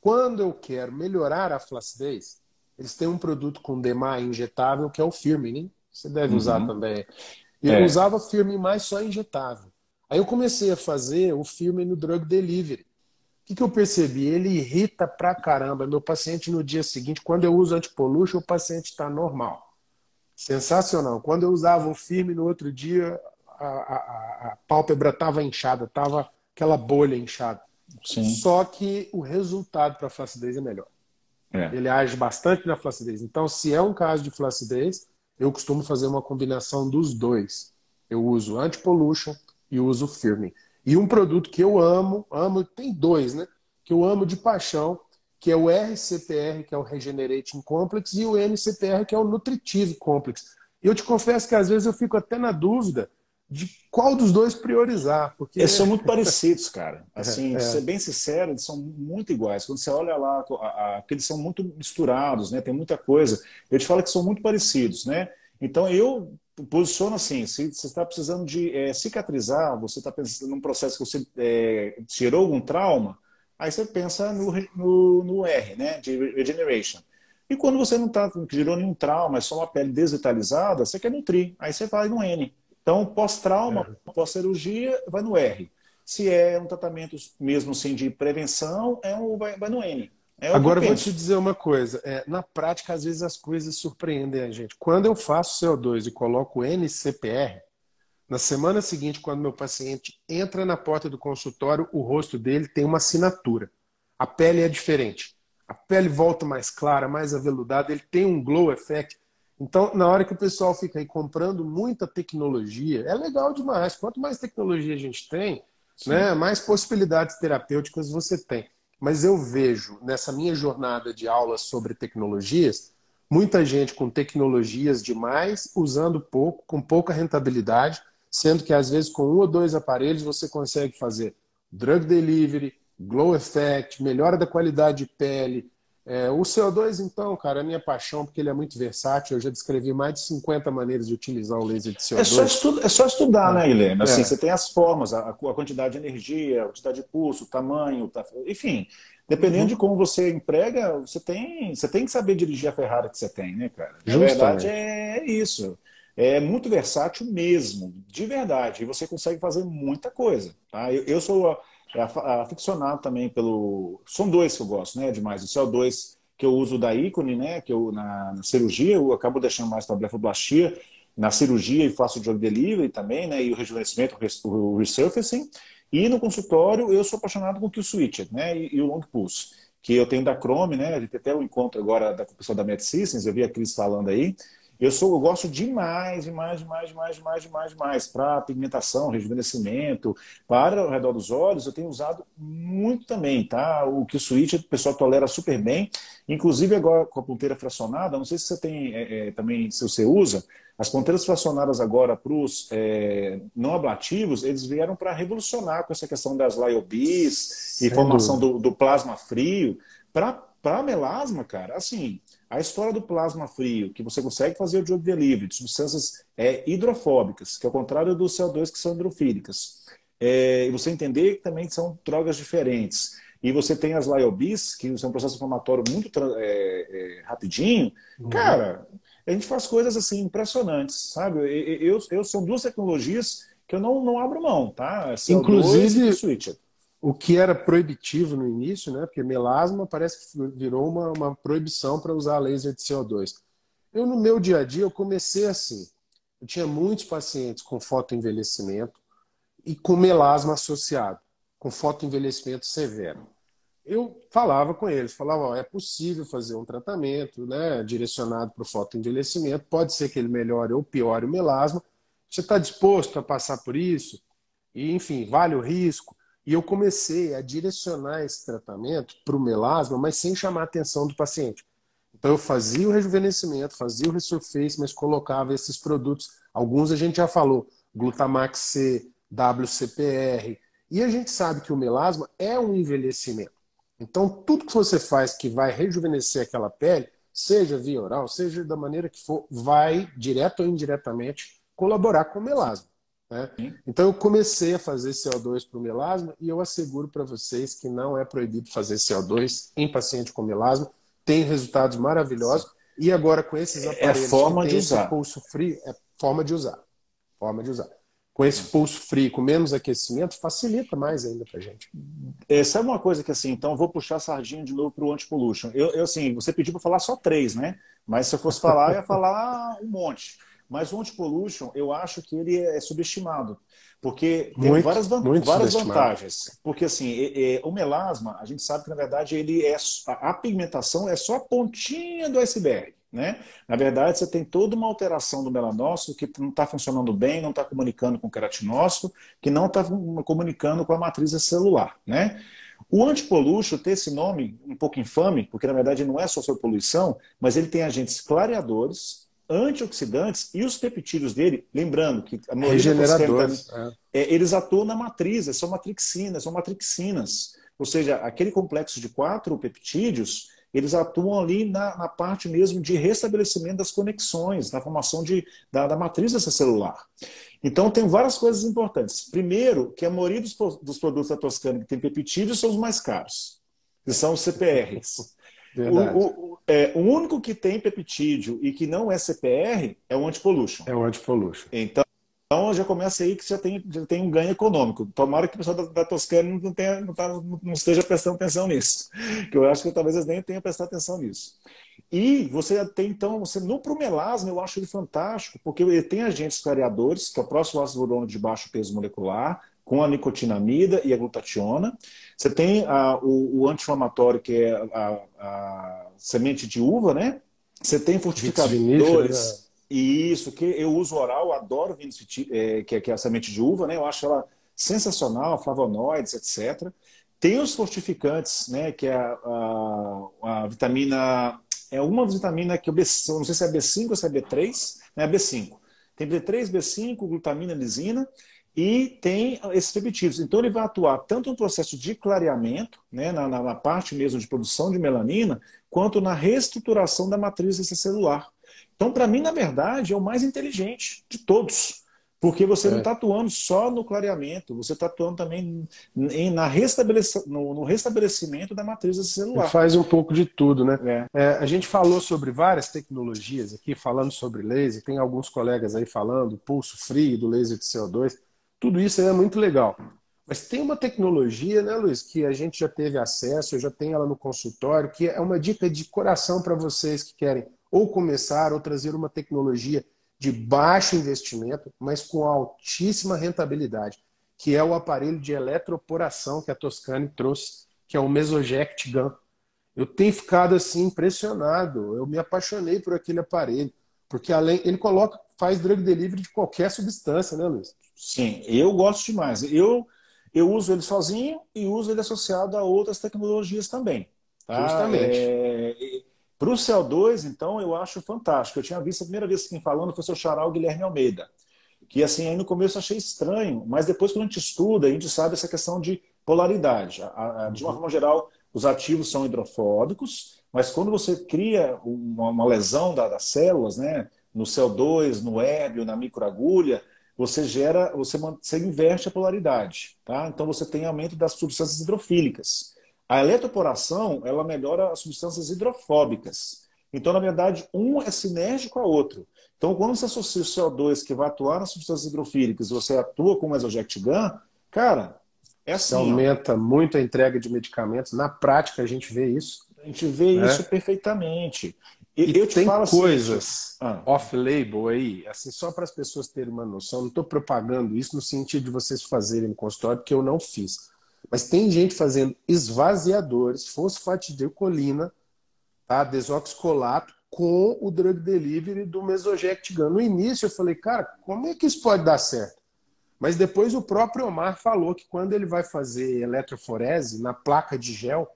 Quando eu quero melhorar a flacidez, eles têm um produto com DMA injetável que é o Firmin. Você deve uhum. usar também. Eu é. usava Firmin mais só injetável. Aí eu comecei a fazer o Firmin no Drug Delivery. O que, que eu percebi? Ele irrita pra caramba. Meu paciente no dia seguinte, quando eu uso anti-pollution, o paciente está normal. Sensacional. Quando eu usava o firme no outro dia, a, a, a pálpebra estava inchada, estava aquela bolha inchada. Sim. Só que o resultado para a flacidez é melhor. É. Ele age bastante na flacidez. Então, se é um caso de flacidez, eu costumo fazer uma combinação dos dois. Eu uso anti-pollution e uso firme. E um produto que eu amo, amo, tem dois, né? Que eu amo de paixão, que é o RCPR, que é o Regenerating Complex, e o NCPR, que é o Nutritive Complex. E eu te confesso que às vezes eu fico até na dúvida de qual dos dois priorizar. Porque... Eles são muito parecidos, cara. Assim, é, é. ser bem sincero, eles são muito iguais. Quando você olha lá, a, eles são muito misturados, né? Tem muita coisa. Eu te falo que são muito parecidos, né? Então eu posiciono assim, se você está precisando de é, cicatrizar, você está pensando num processo que você é, tirou algum trauma, Aí você pensa no, no, no R, né, de regeneration. E quando você não está gerou nenhum trauma, é só uma pele desvitalizada, você quer nutrir. Aí você vai no N. Então, pós-trauma, é. pós-cirurgia, vai no R. Se é um tratamento mesmo assim de prevenção, é um, vai, vai no N. É Agora eu vou te dizer uma coisa. É, na prática, às vezes as coisas surpreendem a gente. Quando eu faço CO2 e coloco NCPR, na semana seguinte, quando meu paciente entra na porta do consultório, o rosto dele tem uma assinatura. A pele é diferente. A pele volta mais clara, mais aveludada, ele tem um glow effect. Então, na hora que o pessoal fica aí comprando muita tecnologia, é legal demais. Quanto mais tecnologia a gente tem, né, mais possibilidades terapêuticas você tem. Mas eu vejo nessa minha jornada de aulas sobre tecnologias, muita gente com tecnologias demais, usando pouco, com pouca rentabilidade, sendo que às vezes com um ou dois aparelhos você consegue fazer drug delivery, glow effect, melhora da qualidade de pele. É, o CO2, então, cara, é minha paixão, porque ele é muito versátil. Eu já descrevi mais de 50 maneiras de utilizar o laser de CO2. É só, estu é só estudar, né, Helena? Assim, é. Você tem as formas, a, a, quantidade de energia, a quantidade de pulso, o tamanho, tá, enfim. Dependendo uhum. de como você emprega, você tem, você tem que saber dirigir a Ferrari que você tem, né, cara? Na Justamente. verdade, é isso é muito versátil mesmo, de verdade. E você consegue fazer muita coisa. Tá? Eu, eu sou aficionado também pelo. São dois que eu gosto, né? Demais. O CO2 que eu uso da ícone, né? Que eu na, na cirurgia, eu acabo deixando mais para blefoblastia. Na cirurgia e faço o drug delivery também, né? E o rejuvenescimento, o resurfacing. E no consultório, eu sou apaixonado com o Kill Switcher, né? E, e, o Long Pulse, que eu tenho da Chrome, né? A gente até um encontro agora da pessoa da Med Systems, eu vi a Cris falando aí. Eu sou, eu gosto demais, demais, demais, demais, demais, demais, demais para pigmentação, rejuvenescimento, para o redor dos olhos, eu tenho usado muito também, tá? O que o switch o pessoal tolera super bem, inclusive agora com a ponteira fracionada, não sei se você tem é, é, também, se você usa, as ponteiras fracionadas agora para os é, não ablativos, eles vieram para revolucionar com essa questão das LIOBs e formação do, do plasma frio. Para melasma, cara, assim, a história do plasma frio, que você consegue fazer o drug delivery de substâncias é, hidrofóbicas, que é o contrário do CO2, que são hidrofílicas. É, e você entender que também são drogas diferentes. E você tem as LIOBs, que são um processo inflamatório muito é, é, rapidinho. Uhum. Cara, a gente faz coisas assim impressionantes, sabe? Eu, eu, eu são duas tecnologias que eu não, não abro mão, tá? CO2 Inclusive, e switcher o que era proibitivo no início, né? Porque melasma parece que virou uma, uma proibição para usar laser de CO2. Eu, no meu dia a dia, eu comecei assim. Eu tinha muitos pacientes com fotoenvelhecimento e com melasma associado, com fotoenvelhecimento severo. eu falava com eles, falava, ó, é possível fazer um tratamento né, direcionado para o fotoenvelhecimento, pode ser que ele melhore ou piore o melasma, você está disposto a passar por isso? E, enfim, vale o risco? E eu comecei a direcionar esse tratamento para o melasma, mas sem chamar a atenção do paciente. Então eu fazia o rejuvenescimento, fazia o resurface, mas colocava esses produtos, alguns a gente já falou, Glutamax C, WCPR, e a gente sabe que o melasma é um envelhecimento. Então, tudo que você faz que vai rejuvenescer aquela pele, seja via oral, seja da maneira que for, vai, direto ou indiretamente, colaborar com o melasma. Né? Então, eu comecei a fazer CO2 para o melasma e eu asseguro para vocês que não é proibido fazer CO2 em paciente com melasma. Tem resultados maravilhosos. E agora, com esses é aparelhos, é forma de usar. pulso frio, é forma de usar. Forma de usar com esse pulso frio, com menos aquecimento, facilita mais ainda para a gente. É, sabe uma coisa que assim, então vou puxar a sardinha de novo para o anti-pollution. Eu, eu, assim, você pediu para falar só três, né? Mas se eu fosse falar, eu ia falar um monte. Mas o anti-pollution, eu acho que ele é subestimado. Porque tem muito, várias, várias vantagens. Porque assim, é, é, o melasma, a gente sabe que na verdade ele é a, a pigmentação é só a pontinha do iceberg. Né? Na verdade, você tem toda uma alteração do melanócito que não está funcionando bem, não está comunicando com o queratinócito, que não está comunicando com a matriz celular. Né? O antipolúcio tem esse nome um pouco infame, porque na verdade não é só sobre poluição, mas ele tem agentes clareadores, antioxidantes e os peptídeos dele, lembrando que a maioria Regeneradores, é. É, eles atuam na matriz, são matrixinas, são matrixinas. Ou seja, aquele complexo de quatro peptídeos eles atuam ali na, na, parte mesmo de restabelecimento das conexões, na formação de, da, da matriz dessa celular. Então, tem várias coisas importantes. Primeiro, que a maioria dos, dos produtos da Toscana que tem peptídeos são os mais caros, que são os CPRs. O, o, é, o, único que tem peptídeo e que não é CPR é o antipollution. É o antipollution. Então, então já começa aí que já tem, já tem um ganho econômico. Tomara que o pessoal da, da Toscana não, tenha, não, tá, não, esteja prestando atenção nisso. Que eu acho que talvez eles nem tenham prestado atenção nisso. E você tem, então, você no promelasma, eu acho ele fantástico, porque ele tem agentes clareadores, que é o próximo ácido de baixo peso molecular, com a nicotinamida e a glutationa. Você tem a, o, o anti-inflamatório, que é a, a, semente de uva, né? Você tem fortificadores. Isso, que eu uso oral, adoro vinho é, que, é, que é a semente de uva, né? Eu acho ela sensacional, flavonoides, etc. Tem os fortificantes, né? Que é a, a, a vitamina. É uma vitamina que eu não sei se é B5 ou se é B3, né? B5. Tem B3, B5, glutamina, lisina e tem esses peptídeos. Então ele vai atuar tanto no processo de clareamento, né, na, na, parte mesmo de produção de melanina, quanto na reestruturação da matriz celular. Então, para mim, na verdade, é o mais inteligente de todos. Porque você é. não está atuando só no clareamento, você está atuando também em, na restabelec no, no, restabelecimento da matriz celular. Faz um pouco de tudo, né? É. É, a gente falou sobre várias tecnologias aqui, falando sobre laser, tem alguns colegas aí falando, pulso frio do laser de CO2, tudo isso é muito legal. Mas tem uma tecnologia, né, Luiz, que a gente já teve acesso, eu já tenho ela no consultório, que é uma dica de coração para vocês que querem ou começar ou trazer uma tecnologia de baixo investimento, mas com altíssima rentabilidade, que é o aparelho de eletroporação que a Toscane trouxe, que é o Mesoject Gun. Eu tenho ficado assim impressionado, eu me apaixonei por aquele aparelho, porque além ele coloca, faz drug delivery de qualquer substância, né, Luiz? Sim, eu gosto demais. Eu eu uso ele sozinho e uso ele associado a outras tecnologias também. Tá? Justamente. É, para o CO2, então, eu acho fantástico. Eu tinha visto a primeira vez quem falando foi o seu charal Guilherme Almeida. Que, assim, aí no começo eu achei estranho, mas depois, quando a gente estuda, a gente sabe essa questão de polaridade. De uma forma geral, os ativos são hidrofóbicos, mas quando você cria uma, lesão das células, né, no CO2, no hébio, na microagulha, você gera, você, você inverte a polaridade. Tá? Então você tem aumento das substâncias hidrofílicas. A eletroporação, ela melhora as substâncias hidrofóbicas. Então, na verdade, um é sinérgico ao outro. Então, quando você associa o CO2 que vai atuar nas substâncias hidrofílicas e você atua com o Mesoject Gun, cara, é assim. Você aumenta ó. muito a entrega de medicamentos. Na prática, a gente vê isso. A gente vê né? isso perfeitamente. E, eu tem assim, coisas ah. off-label aí, assim, só para as pessoas terem uma noção. Não estou propagando isso no sentido de vocês fazerem consultório, porque eu não fiz. Mas tem gente fazendo esvaziadores, fosfatidilcolina, tá? desoxicolato, com o drug delivery do Mesogectigan. No início eu falei, cara, como é que isso pode dar certo? Mas depois o próprio Omar falou que quando ele vai fazer eletroforese na placa de gel,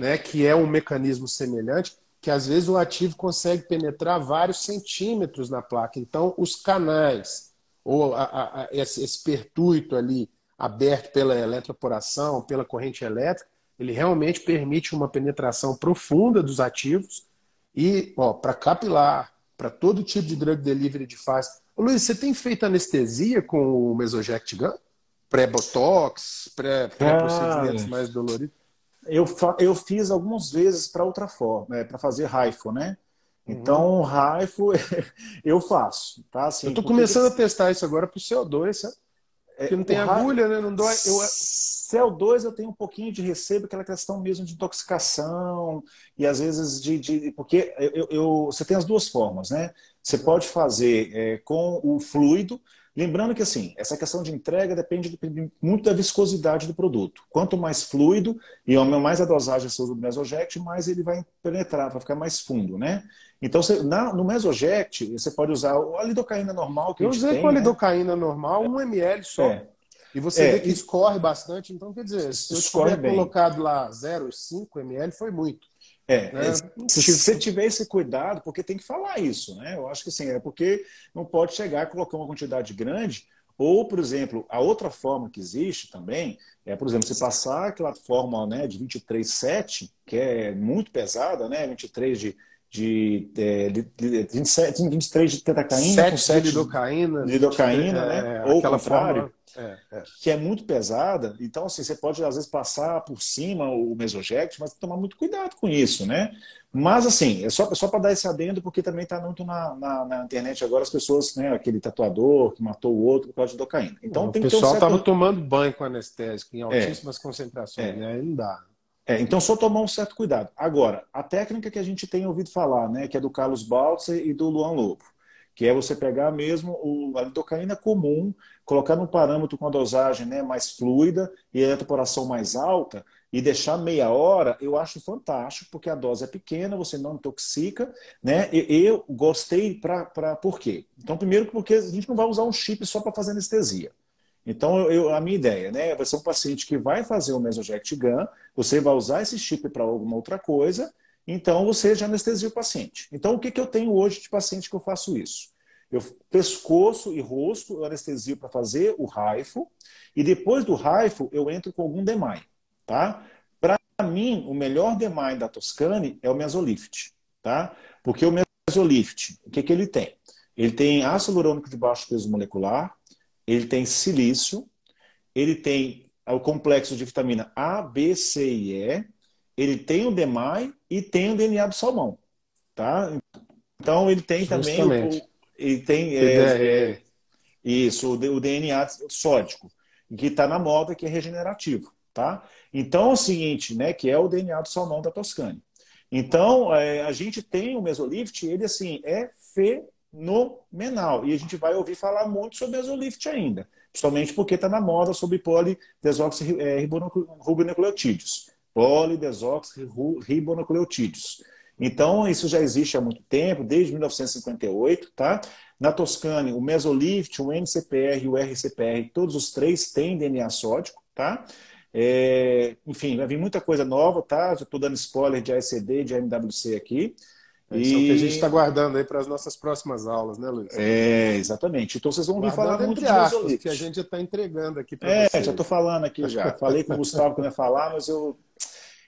né, que é um mecanismo semelhante, que às vezes o ativo consegue penetrar vários centímetros na placa. Então, os canais, ou a, a, esse, esse pertuito ali aberto pela eletroporação, pela corrente elétrica, ele realmente permite uma penetração profunda dos ativos e, para capilar, para todo tipo de drug delivery de fase. Ô, Luiz, você tem feito anestesia com o Mesoject Gun? Pré-botox, pré-procedimentos pré mais doloridos? Eu, eu fiz algumas vezes para outra forma, é, para fazer raifo, né? Então, uhum. raifo eu faço, tá? Assim, eu estou começando a testar isso agora para o CO2, sabe? Porque não tem agulha, né? Não dói. Eu... CO2 eu tenho um pouquinho de receio, aquela questão mesmo de intoxicação e às vezes de. de porque eu, eu, você tem as duas formas, né? Você pode fazer é, com o fluido, lembrando que assim, essa questão de entrega depende, muito da viscosidade do produto. Quanto mais fluido e mais a dosagem você usa do Mesoject, mais ele vai penetrar, vai ficar mais fundo, né? Então, você, na, no Mesoject, você pode usar a lidocaína normal que Eu usei tem, com a né? lidocaína né? normal, 1 ml só. É. E você é, vê que escorre bastante, então quer dizer, se eu tiver bem. colocado lá 0,5 ml, foi muito. É, né? se você tiver esse cuidado, porque tem que falar isso, né? Eu acho que sim, é porque não pode chegar e colocar uma quantidade grande, ou, por exemplo, a outra forma que existe também é, por exemplo, você passar aquela fórmula né, de 23,7, que é muito pesada, né? 23 de de, é, de, de, 27, 23 de tetacaína 7 com 7 de lidocaína, lidocaína é, né? ou aquela contrário, é, é, que é muito pesada. Então, assim, você pode, às vezes, passar por cima o mesoject, mas tomar muito cuidado com isso, né? Mas, assim, é só, só para dar esse adendo, porque também está muito na, na, na, internet agora as pessoas, né? Aquele tatuador que matou o outro por causa de lidocaína. Então, o tem pessoal estava certo... tomando banho com anestésico em é. altíssimas concentrações, né? Aí não dá. É, então, só tomar um certo cuidado. Agora, a técnica que a gente tem ouvido falar, né, que é do Carlos Balser e do Luan Lobo, que é você pegar mesmo o, a lidocaína comum, colocar num parâmetro com a dosagem né, mais fluida e a eletroporação mais alta e deixar meia hora, eu acho fantástico, porque a dose é pequena, você não intoxica, né? E, eu gostei para por quê? Então, primeiro porque a gente não vai usar um chip só para fazer anestesia. Então, eu, a minha ideia, né, vai ser um paciente que vai fazer o Mesoject Gun, você vai usar esse chip para alguma outra coisa, então você já anestesia o paciente. Então, o que, que eu tenho hoje de paciente que eu faço isso? Eu pescoço e rosto eu anestesio para fazer o raifo, e depois do raifo eu entro com algum DEMAI, tá? Para mim, o melhor DEMAI da Toscane é o Mesolift, tá? Porque o Mesolift, o que, que ele tem? Ele tem ácido hialurônico de baixo peso molecular, ele tem silício, ele tem o complexo de vitamina A, B, C e E, ele tem o DMAI e tem o DNA do salmão, tá? Então ele tem Justamente. também o, ele tem é, é, isso o, DNA sódico que está na moda que é regenerativo, tá? Então é o seguinte, né? Que é o DNA do salmão da Toscane. Então é, a gente tem o Mesolift, ele assim é fe fenomenal. E a gente vai ouvir falar muito sobre Mesolift ainda, principalmente porque está na moda sobre polidesoxirribonucleotídeos. Polidesoxirribonucleotídeos. Então, isso já existe há muito tempo, desde 1958, tá? Na Toscane, o Mesolift, o NCPR e o RCPR, todos os três têm DNA sódico, tá? É, enfim, vai vir muita coisa nova, tá? Já estou dando spoiler de AECD e de AMWC aqui. É isso e... é o que a gente está guardando aí para as nossas próximas aulas, né, Luiz? É, exatamente. Então vocês vão ouvir falar muito de aspas, que a gente já está entregando aqui para É, vocês. já estou falando aqui já. Falei com o Gustavo que não ia falar, mas eu...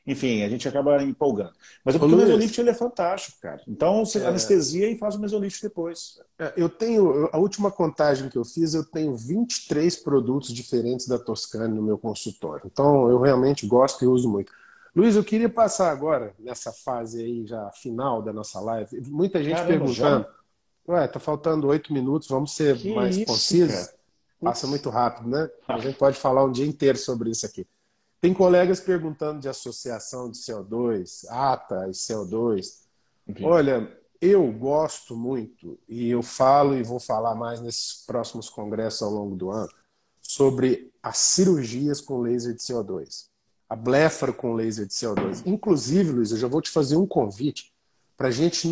Enfim, a gente acaba empolgando. Mas o mesolift ele é fantástico, cara. Então você é... anestesia e faz o mesolift depois. É, eu tenho, a última contagem que eu fiz, eu tenho 23 produtos diferentes da Toscane no meu consultório. Então eu realmente gosto e uso muito. Luiz, eu queria passar agora, nessa fase aí já final da nossa live, muita gente Caramba, perguntando. Já? Ué, tá faltando oito minutos, vamos ser que mais concisos. Passa muito rápido, né? A gente pode falar um dia inteiro sobre isso aqui. Tem colegas perguntando de associação de CO2, ATA e CO2. Olha, eu gosto muito, e eu falo e vou falar mais nesses próximos congressos ao longo do ano, sobre as cirurgias com laser de CO2, a blefaro com laser de CO2. Inclusive, Luiz, eu já vou te fazer um convite para a gente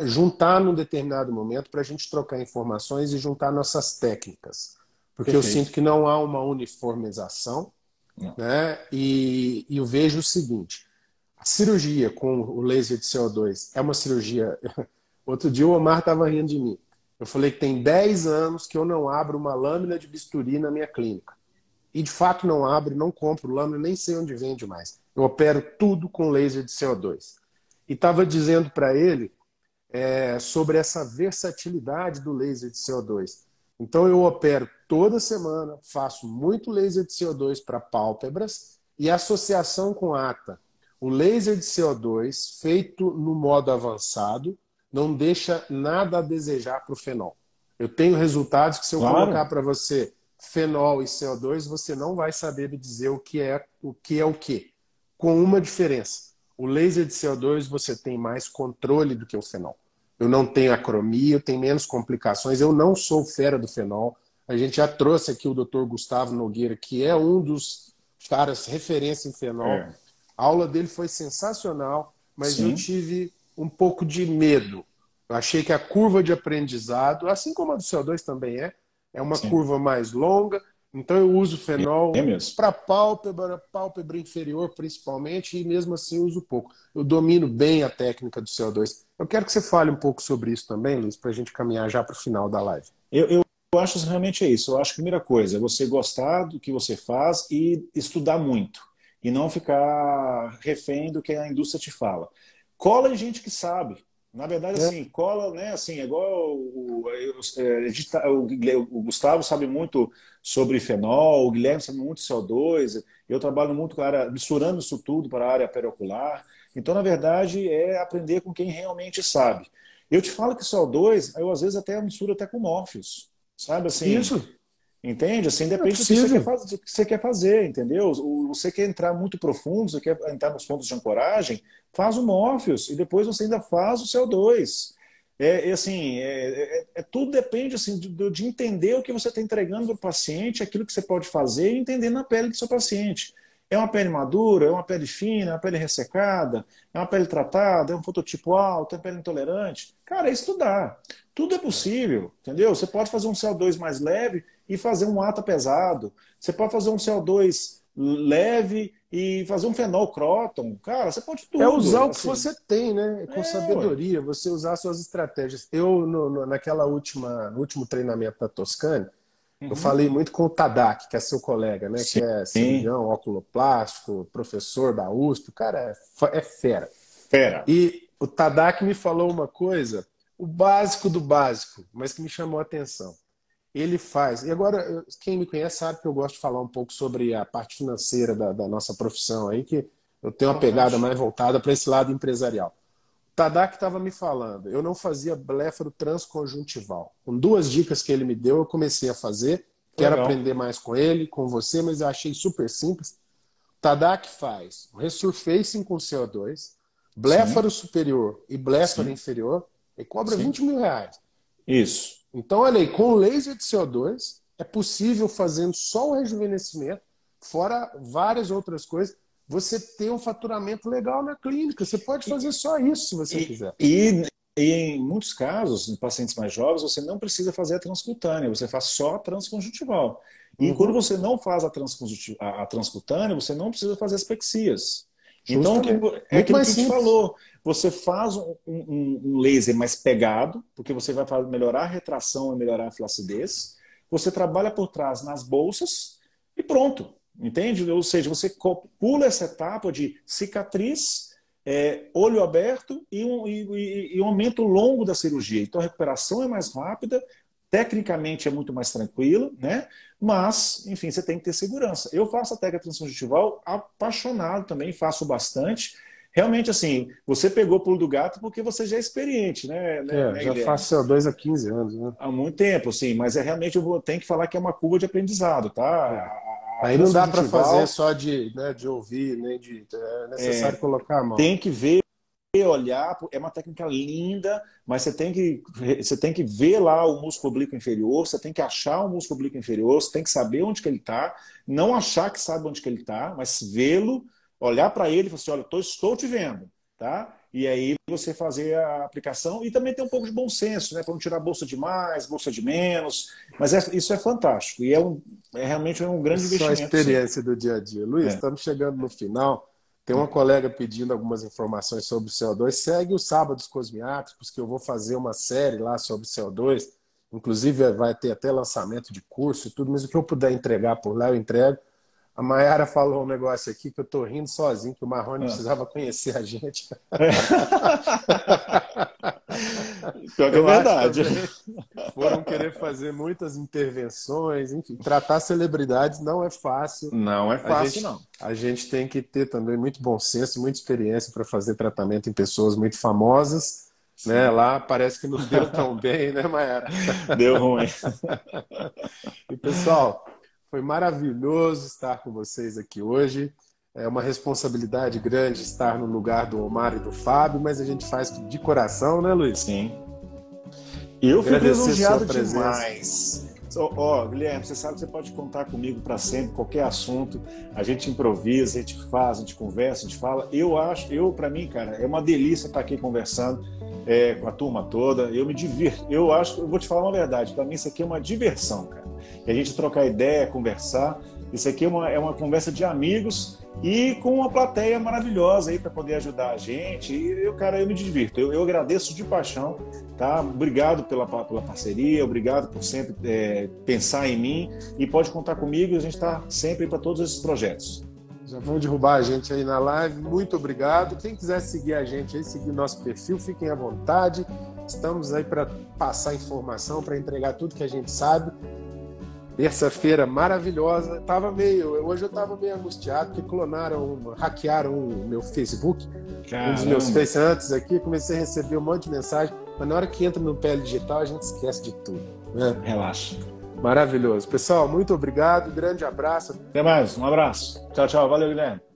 juntar num determinado momento, para a gente trocar informações e juntar nossas técnicas. Porque Perfeito. eu sinto que não há uma uniformização, né? E, e eu vejo o seguinte: a cirurgia com o laser de CO2 é uma cirurgia. Outro dia o Omar estava rindo de mim. Eu falei que tem 10 anos que eu não abro uma lâmina de bisturi na minha clínica. E de fato não abro, não compro lâmina, nem sei onde vende mais. Eu opero tudo com laser de CO2. E estava dizendo para ele é, sobre essa versatilidade do laser de CO2. Então eu opero toda semana, faço muito laser de CO2 para pálpebras e associação com ATA. O laser de CO2 feito no modo avançado não deixa nada a desejar para o fenol. Eu tenho resultados que, se eu claro. colocar para você fenol e CO2, você não vai saber me dizer o que é o que é o que. Com uma diferença. O laser de CO2 você tem mais controle do que o fenol. Eu não tenho acromia, eu tenho menos complicações, eu não sou fera do fenol. A gente já trouxe aqui o Dr. Gustavo Nogueira, que é um dos caras referência em fenol. É. A aula dele foi sensacional, mas Sim. eu tive um pouco de medo. Eu achei que a curva de aprendizado, assim como a do CO2 também é, é uma Sim. curva mais longa. Então eu uso fenol é para pálpebra, pálpebra inferior principalmente, e mesmo assim uso pouco. Eu domino bem a técnica do CO2. Eu quero que você fale um pouco sobre isso também, Luiz, para a gente caminhar já para o final da live. Eu, eu, eu acho realmente é isso. Eu acho que a primeira coisa é você gostar do que você faz e estudar muito. E não ficar refém do que a indústria te fala. Cola em gente que sabe. Na verdade, é. assim, cola, né? Assim, é igual o, é, o, o, Gustavo sabe muito sobre fenol, o Guilherme sabe muito CO2. Eu trabalho muito com a área, misturando isso tudo para a área periocular. Então, na verdade, é aprender com quem realmente sabe. Eu te falo que CO2, eu às vezes até misturo até com Morpheus. Sabe assim? Isso. Entende? Assim, depende é do que você, quer fazer, que você quer fazer, entendeu? Você quer entrar muito profundo, você quer entrar nos pontos de ancoragem, faz o Morpheus e depois você ainda faz o CO2. É, é assim, é, é, é, tudo depende assim, de, de, entender o que você está entregando para o paciente, aquilo que você pode fazer e entender na pele do seu paciente. É uma pele madura, é uma pele fina, é uma pele ressecada, é uma pele tratada, é um fototipo alto, é pele intolerante. Cara, é estudar. Tudo é possível, entendeu? Você pode fazer um CO2 mais leve e fazer um ATA pesado. Você pode fazer um CO2 leve e fazer um fenol croton. Cara, você pode tudo. É usar assim. o que assim. você tem, né? Com é, sabedoria, ué. você usar suas estratégias. Eu, no, no, naquela última, no último treinamento da Toscane, uhum. eu falei muito com o Tadak, que é seu colega, né? Sim. Que é cirurgião, oculoplástico, professor da USP. O cara é, é fera. Fera. E o Tadak me falou uma coisa, o básico do básico, mas que me chamou a atenção ele faz. E agora, quem me conhece sabe que eu gosto de falar um pouco sobre a parte financeira da, da nossa profissão aí, que eu tenho uma pegada mais voltada para esse lado empresarial. O Tadak estava me falando, eu não fazia bléfaro transconjuntival. Com duas dicas que ele me deu, eu comecei a fazer. Quero Legal. aprender mais com ele, com você, mas eu achei super simples. O Tadak faz resurfacing com CO2, bléfaro Sim. superior e bléfaro Sim. inferior, e cobra Sim. 20 mil reais. Isso. Então, olha aí, com laser de CO2, é possível, fazendo só o rejuvenescimento, fora várias outras coisas, você ter um faturamento legal na clínica. Você pode fazer só isso se você e, quiser. E, e, em muitos casos, em pacientes mais jovens, você não precisa fazer a transcutânea, você faz só a transconjuntival. E uhum. quando você não faz a, a, a transcutânea, você não precisa fazer as pexias. Então, é aquilo que a gente falou. Você faz um, um, um, laser mais pegado, porque você vai melhorar a retração e melhorar a flacidez. Você trabalha por trás nas bolsas e pronto. Entende? Ou seja, você pula essa etapa de cicatriz, é, olho aberto e um, e, e um aumento longo da cirurgia. Então a recuperação é mais rápida, tecnicamente é muito mais tranquila, né? Mas, enfim, você tem que ter segurança. Eu faço a técnica transconjuntival apaixonado também, faço bastante. Realmente, assim, você pegou o pulo do gato porque você já é experiente, né? né é, né, já faço CO2 há 15 anos, né? Há muito tempo, sim, mas é realmente eu vou, tenho que falar que é uma curva de aprendizado, tá? É. Aí não dá para fazer só de, né, de ouvir, nem de. É necessário é, colocar a mão. Tem que ver olhar, é uma técnica linda, mas você tem que você tem que ver lá o músculo oblíquo inferior, você tem que achar o músculo oblíquo inferior, você tem que saber onde que ele está, não achar que sabe onde que ele está, mas vê-lo, olhar para ele e falar assim, olha, tô, estou te vendo, tá? E aí você fazer a aplicação e também ter um pouco de bom senso, né? Para não tirar bolsa de mais, bolsa de menos. Mas é, isso é fantástico e é, um, é realmente um grande Só investimento. Só a experiência sim. do dia a dia. Luiz, é. estamos chegando no final. Tem uma colega pedindo algumas informações sobre o CO2. Segue os sábados cosmiátricos, que eu vou fazer uma série lá sobre CO2. Inclusive, vai ter até lançamento de curso e tudo, mas o que eu puder entregar por lá, eu entrego. A Mayara falou um negócio aqui que eu tô rindo sozinho, que o Marrone ah. precisava conhecer a gente. Pior que é verdade. Foram querer fazer muitas intervenções, enfim, tratar celebridades não é fácil. Não é fácil, a gente, não. A gente tem que ter também muito bom senso, muita experiência para fazer tratamento em pessoas muito famosas. Né? Lá parece que não deu tão bem, né, Mayara? Deu ruim. e pessoal, foi maravilhoso estar com vocês aqui hoje. É uma responsabilidade grande estar no lugar do Omar e do Fábio, mas a gente faz de coração, né, Luiz? Sim. Eu fico lisonjeado demais. Ó, oh, Guilherme, você sabe que você pode contar comigo para sempre, qualquer assunto. A gente improvisa, a gente faz, a gente conversa, a gente fala. Eu acho, eu para mim, cara, é uma delícia estar aqui conversando é, com a turma toda. Eu me divirto. Eu acho, eu vou te falar uma verdade. Para mim isso aqui é uma diversão, cara a gente trocar ideia, conversar. Isso aqui é uma, é uma conversa de amigos e com uma plateia maravilhosa aí para poder ajudar a gente. E eu, cara, eu me divirto. Eu, eu agradeço de paixão, tá? Obrigado pela, pela parceria, obrigado por sempre é, pensar em mim e pode contar comigo. A gente está sempre para todos esses projetos. Já vão derrubar a gente aí na live. Muito obrigado. Quem quiser seguir a gente aí, seguir nosso perfil, fiquem à vontade. Estamos aí para passar informação, para entregar tudo que a gente sabe. Terça-feira maravilhosa. Tava meio, hoje eu tava meio angustiado porque clonaram, hackearam o meu Facebook, Caramba. um dos meus Face antes aqui, comecei a receber um monte de mensagem, mas na hora que entra no pele digital a gente esquece de tudo. Né? Relaxa. Maravilhoso. Pessoal, muito obrigado, grande abraço. Até mais, um abraço. Tchau, tchau. Valeu, Guilherme.